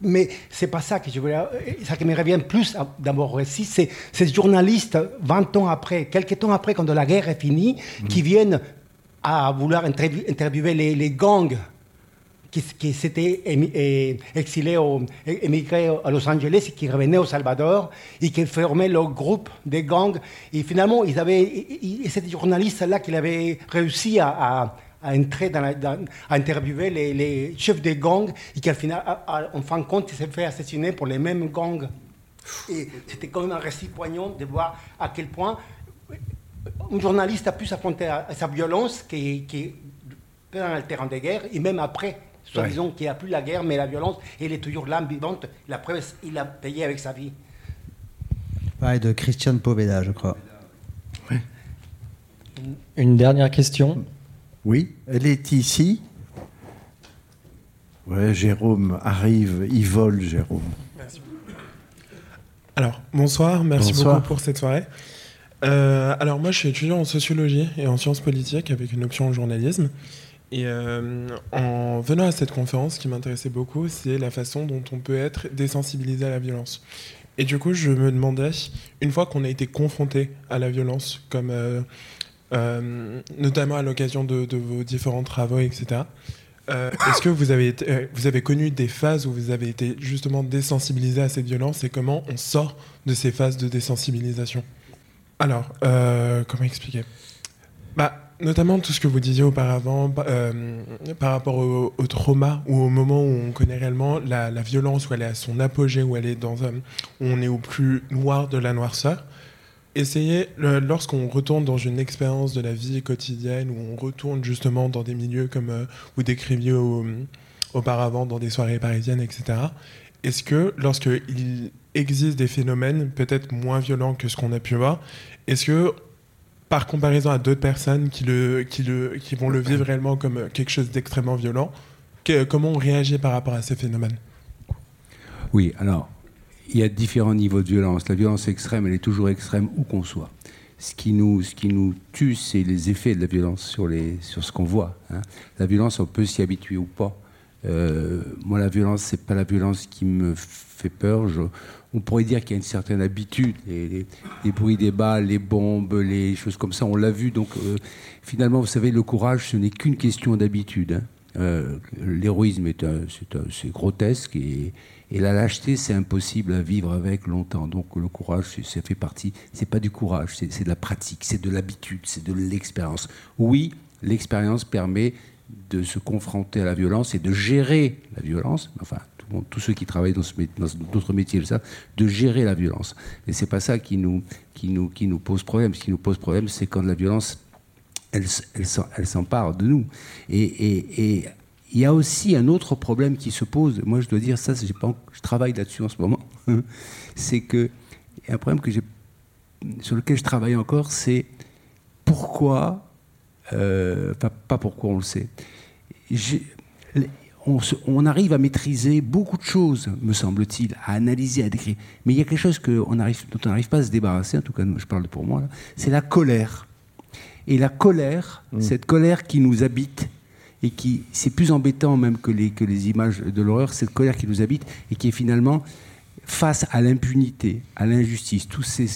mais c'est pas ça que je voulais. Euh, ça qui me revient plus dans mon récit, c'est ces journalistes, 20 ans après, quelques temps après, quand la guerre est finie, mm. qui viennent à vouloir interviewer les, gangs qui, qui s'étaient exilés, émigrés à Los Angeles et qui revenaient au Salvador et qui formaient leur groupe de gangs. Et finalement, ils avaient, ces journalistes-là qui avaient réussi à à entrer dans, à interviewer les, chefs des gangs et qui, final, en fin de compte, il s'est fait assassiner pour les mêmes gangs. Et c'était quand même un récit poignant de voir à quel point un journaliste a pu s'affronter à, sa violence qui, qui dans le terrain de guerre et même après, soi-disant qu'il n'y a plus la guerre, mais la violence, elle est toujours l'âme vivante. La preuve, il a payé avec sa vie. Pareil de Christian Poveda, je crois. Une dernière question. Oui, elle est ici. Ouais, Jérôme arrive, il vole, Jérôme. Merci. Alors, bonsoir, merci beaucoup pour cette soirée. Euh, alors, moi, je suis étudiant en sociologie et en sciences politiques avec une option en journalisme. Et euh, en venant à cette conférence, ce qui m'intéressait beaucoup, c'est la façon dont on peut être désensibilisé à la violence. Et du coup, je me demandais, une fois qu'on a été confronté à la violence, comme euh, euh, notamment à l'occasion de, vos différents travaux, etc. Euh, est-ce que vous avez, euh, vous avez connu des phases où vous avez été justement désensibilisé à cette violence et comment on sort de ces phases de désensibilisation? Alors, comment expliquer? Bah, Notamment tout ce que vous disiez auparavant par rapport au, trauma ou au moment où on connaît réellement la, violence, où elle est à son apogée, où, elle est dans, où on est au plus noir de la noirceur essayer, lorsqu'on retourne dans une expérience de la vie quotidienne, où on retourne justement dans des milieux comme euh, vous décriviez auparavant, dans des soirées parisiennes, etc., est-ce que lorsqu'il existe des phénomènes peut-être moins violents que ce qu'on a pu voir, est-ce que par comparaison à d'autres personnes qui, le, qui, le, qui vont le vivre réellement comme quelque chose d'extrêmement violent, comment on réagit par rapport à ces phénomènes? Oui, alors il y a différents niveaux de violence. La violence extrême, elle est toujours extrême où qu'on soit. Ce qui nous, ce qui nous tue, c'est les effets de la violence sur, les, sur ce qu'on voit. Hein. La violence, on peut s'y habituer ou pas. moi, la violence, c'est pas la violence qui me fait peur. on pourrait dire qu'il y a une certaine habitude. Les, bruits des balles, les bombes, les choses comme ça, on l'a vu. Donc, finalement, vous savez, le courage, ce n'est qu'une question d'habitude. Hein. Euh, l'héroïsme est, c'est grotesque et, la lâcheté c'est impossible à vivre avec longtemps. Donc le courage, ça fait partie. C'est pas du courage, c'est de la pratique, c'est de l'habitude, c'est de l'expérience. Oui, l'expérience permet de se confronter à la violence et de gérer la violence. Enfin, tous ceux qui travaillent dans, d'autres métiers, ça, de gérer la violence. Mais c'est pas ça qui nous, qui nous, qui nous pose problème. Ce qui nous pose problème, c'est quand la violence elle, elle, s'empare de nous. Et, il y a aussi un autre problème qui se pose. Moi, je dois dire ça, je travaille là-dessus en ce moment. c'est que y a un problème que sur lequel je travaille encore, c'est pourquoi, euh, pas pourquoi on le sait. On, arrive à maîtriser beaucoup de choses, me semble-t-il, à analyser, à décrire. Mais il y a quelque chose que dont on n'arrive pas à se débarrasser, en tout cas, je parle pour moi, c'est la colère. Et la colère, mm. cette colère qui nous habite, et qui, c'est plus embêtant même que les, que les images de l'horreur, cette colère qui nous habite, et qui est finalement face à l'impunité, à l'injustice, tous ces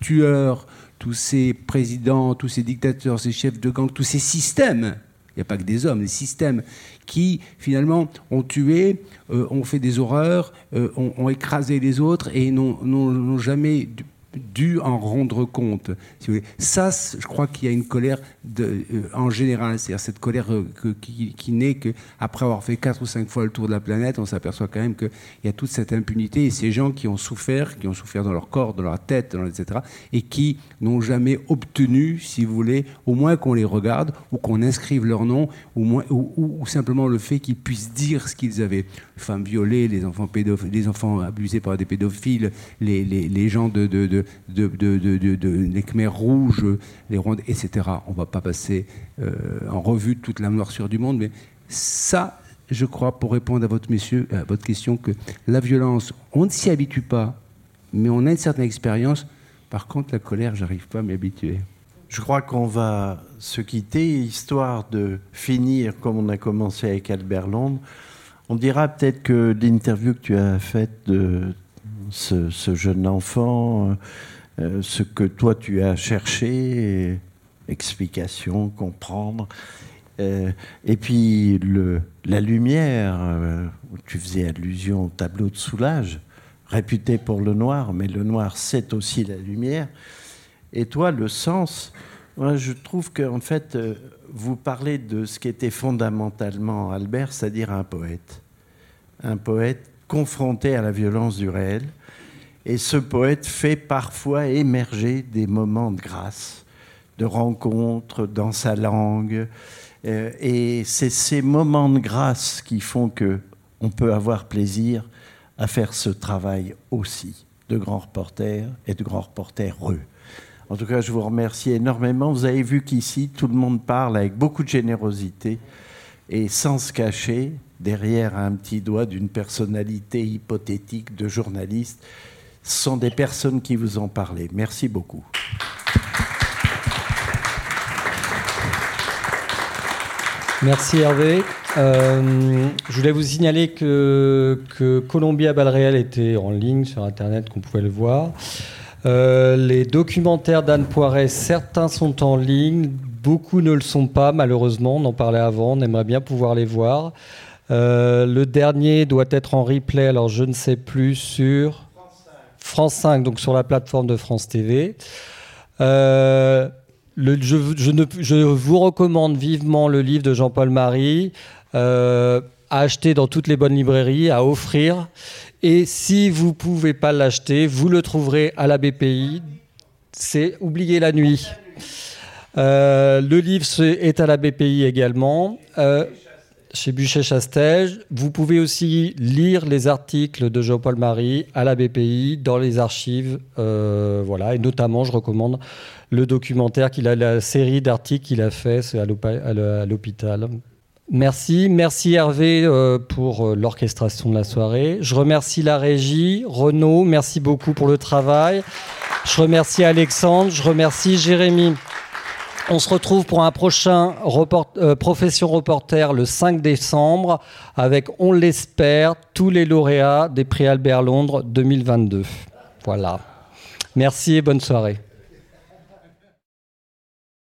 tueurs, tous ces présidents, tous ces dictateurs, ces chefs de gang, tous ces systèmes, il n'y a pas que des hommes, des systèmes qui finalement ont tué, euh, ont fait des horreurs, euh, ont, écrasé les autres et n'ont jamais dû en rendre compte. Ça, je crois qu'il y a une colère euh, en général, c'est-à-dire cette colère euh, qui, qui naît qu'après avoir fait quatre ou cinq fois le tour de la planète, on s'aperçoit quand même qu'il y a toute cette impunité et ces gens qui ont souffert, qui ont souffert dans leur corps, dans leur tête, etc., et qui n'ont jamais obtenu, si vous voulez, au moins qu'on les regarde ou qu'on inscrive leur nom, ou, ou, simplement le fait qu'ils puissent dire ce qu'ils avaient. Femmes violées, les enfants, les enfants abusés par des pédophiles, les, les, les gens de, de, de, de, les Khmers rouges, les Rwandais, etc. On va pas passer euh, en revue toute la noirceur du monde, mais ça, je crois, pour répondre à votre, monsieur, à votre question, que la violence, on ne s'y habitue pas, mais on a une certaine expérience. Par contre, la colère, j'arrive pas à m'y habituer. Je crois qu'on va se quitter, histoire de finir comme on a commencé avec Albert Londres. On dira peut-être que l'interview que tu as faite de ce, jeune enfant, euh, ce que toi tu as cherché, explication, comprendre. Euh, et puis la lumière, euh, tu faisais allusion au tableau de Soulage, réputé pour le noir, mais le noir c'est aussi la lumière. Et toi, le sens, moi, je trouve qu'en fait, euh, vous parlez de ce qui était fondamentalement Albert, c'est-à-dire un poète. Un poète confronté à la violence du réel. Et ce poète fait parfois émerger des moments de grâce de rencontres dans sa langue. Euh, et c'est ces moments de grâce qui font que on peut avoir plaisir à faire ce travail aussi de grand reporter et de grand reporter heureux. En tout cas, je vous remercie énormément. Vous avez vu qu'ici, tout le monde parle avec beaucoup de générosité et sans se cacher derrière un petit doigt d'une personnalité hypothétique de journaliste. Ce sont des personnes qui vous ont parlé. Merci beaucoup. Merci Hervé. Euh, je voulais vous signaler que, que Balles était en ligne sur Internet, qu'on pouvait le voir. Euh, les documentaires d'Anne Poiret, certains sont en ligne, beaucoup ne le sont pas, malheureusement. On en parlait avant, on aimerait bien pouvoir les voir. Euh, le dernier doit être en replay, alors je ne sais plus, sur France 5, donc sur la plateforme de France TV. Euh, je, vous recommande vivement le livre de Jean-Paul Marie, acheter dans toutes les bonnes librairies, à offrir. Et si vous ne pouvez pas l'acheter, vous le trouverez à la BPI. C'est Oublier la nuit. Euh, le livre est à la BPI également. Euh, chez Buchet-Chastège. Vous pouvez aussi lire les articles de Jean-Paul Marie à la BPI dans les archives. voilà, et notamment, je recommande le documentaire qu'il a, la série d'articles qu'il a fait à l'hôpital. Merci, merci Hervé euh, pour euh, l'orchestration de la soirée. Je remercie la régie, Renaud, merci beaucoup pour le travail. Je remercie Alexandre, je remercie Jérémy. On se retrouve pour un prochain euh, Profession Reporter le 5 décembre avec, on l'espère, tous les lauréats des prix Albert Londres 2022. Voilà. Merci et bonne soirée.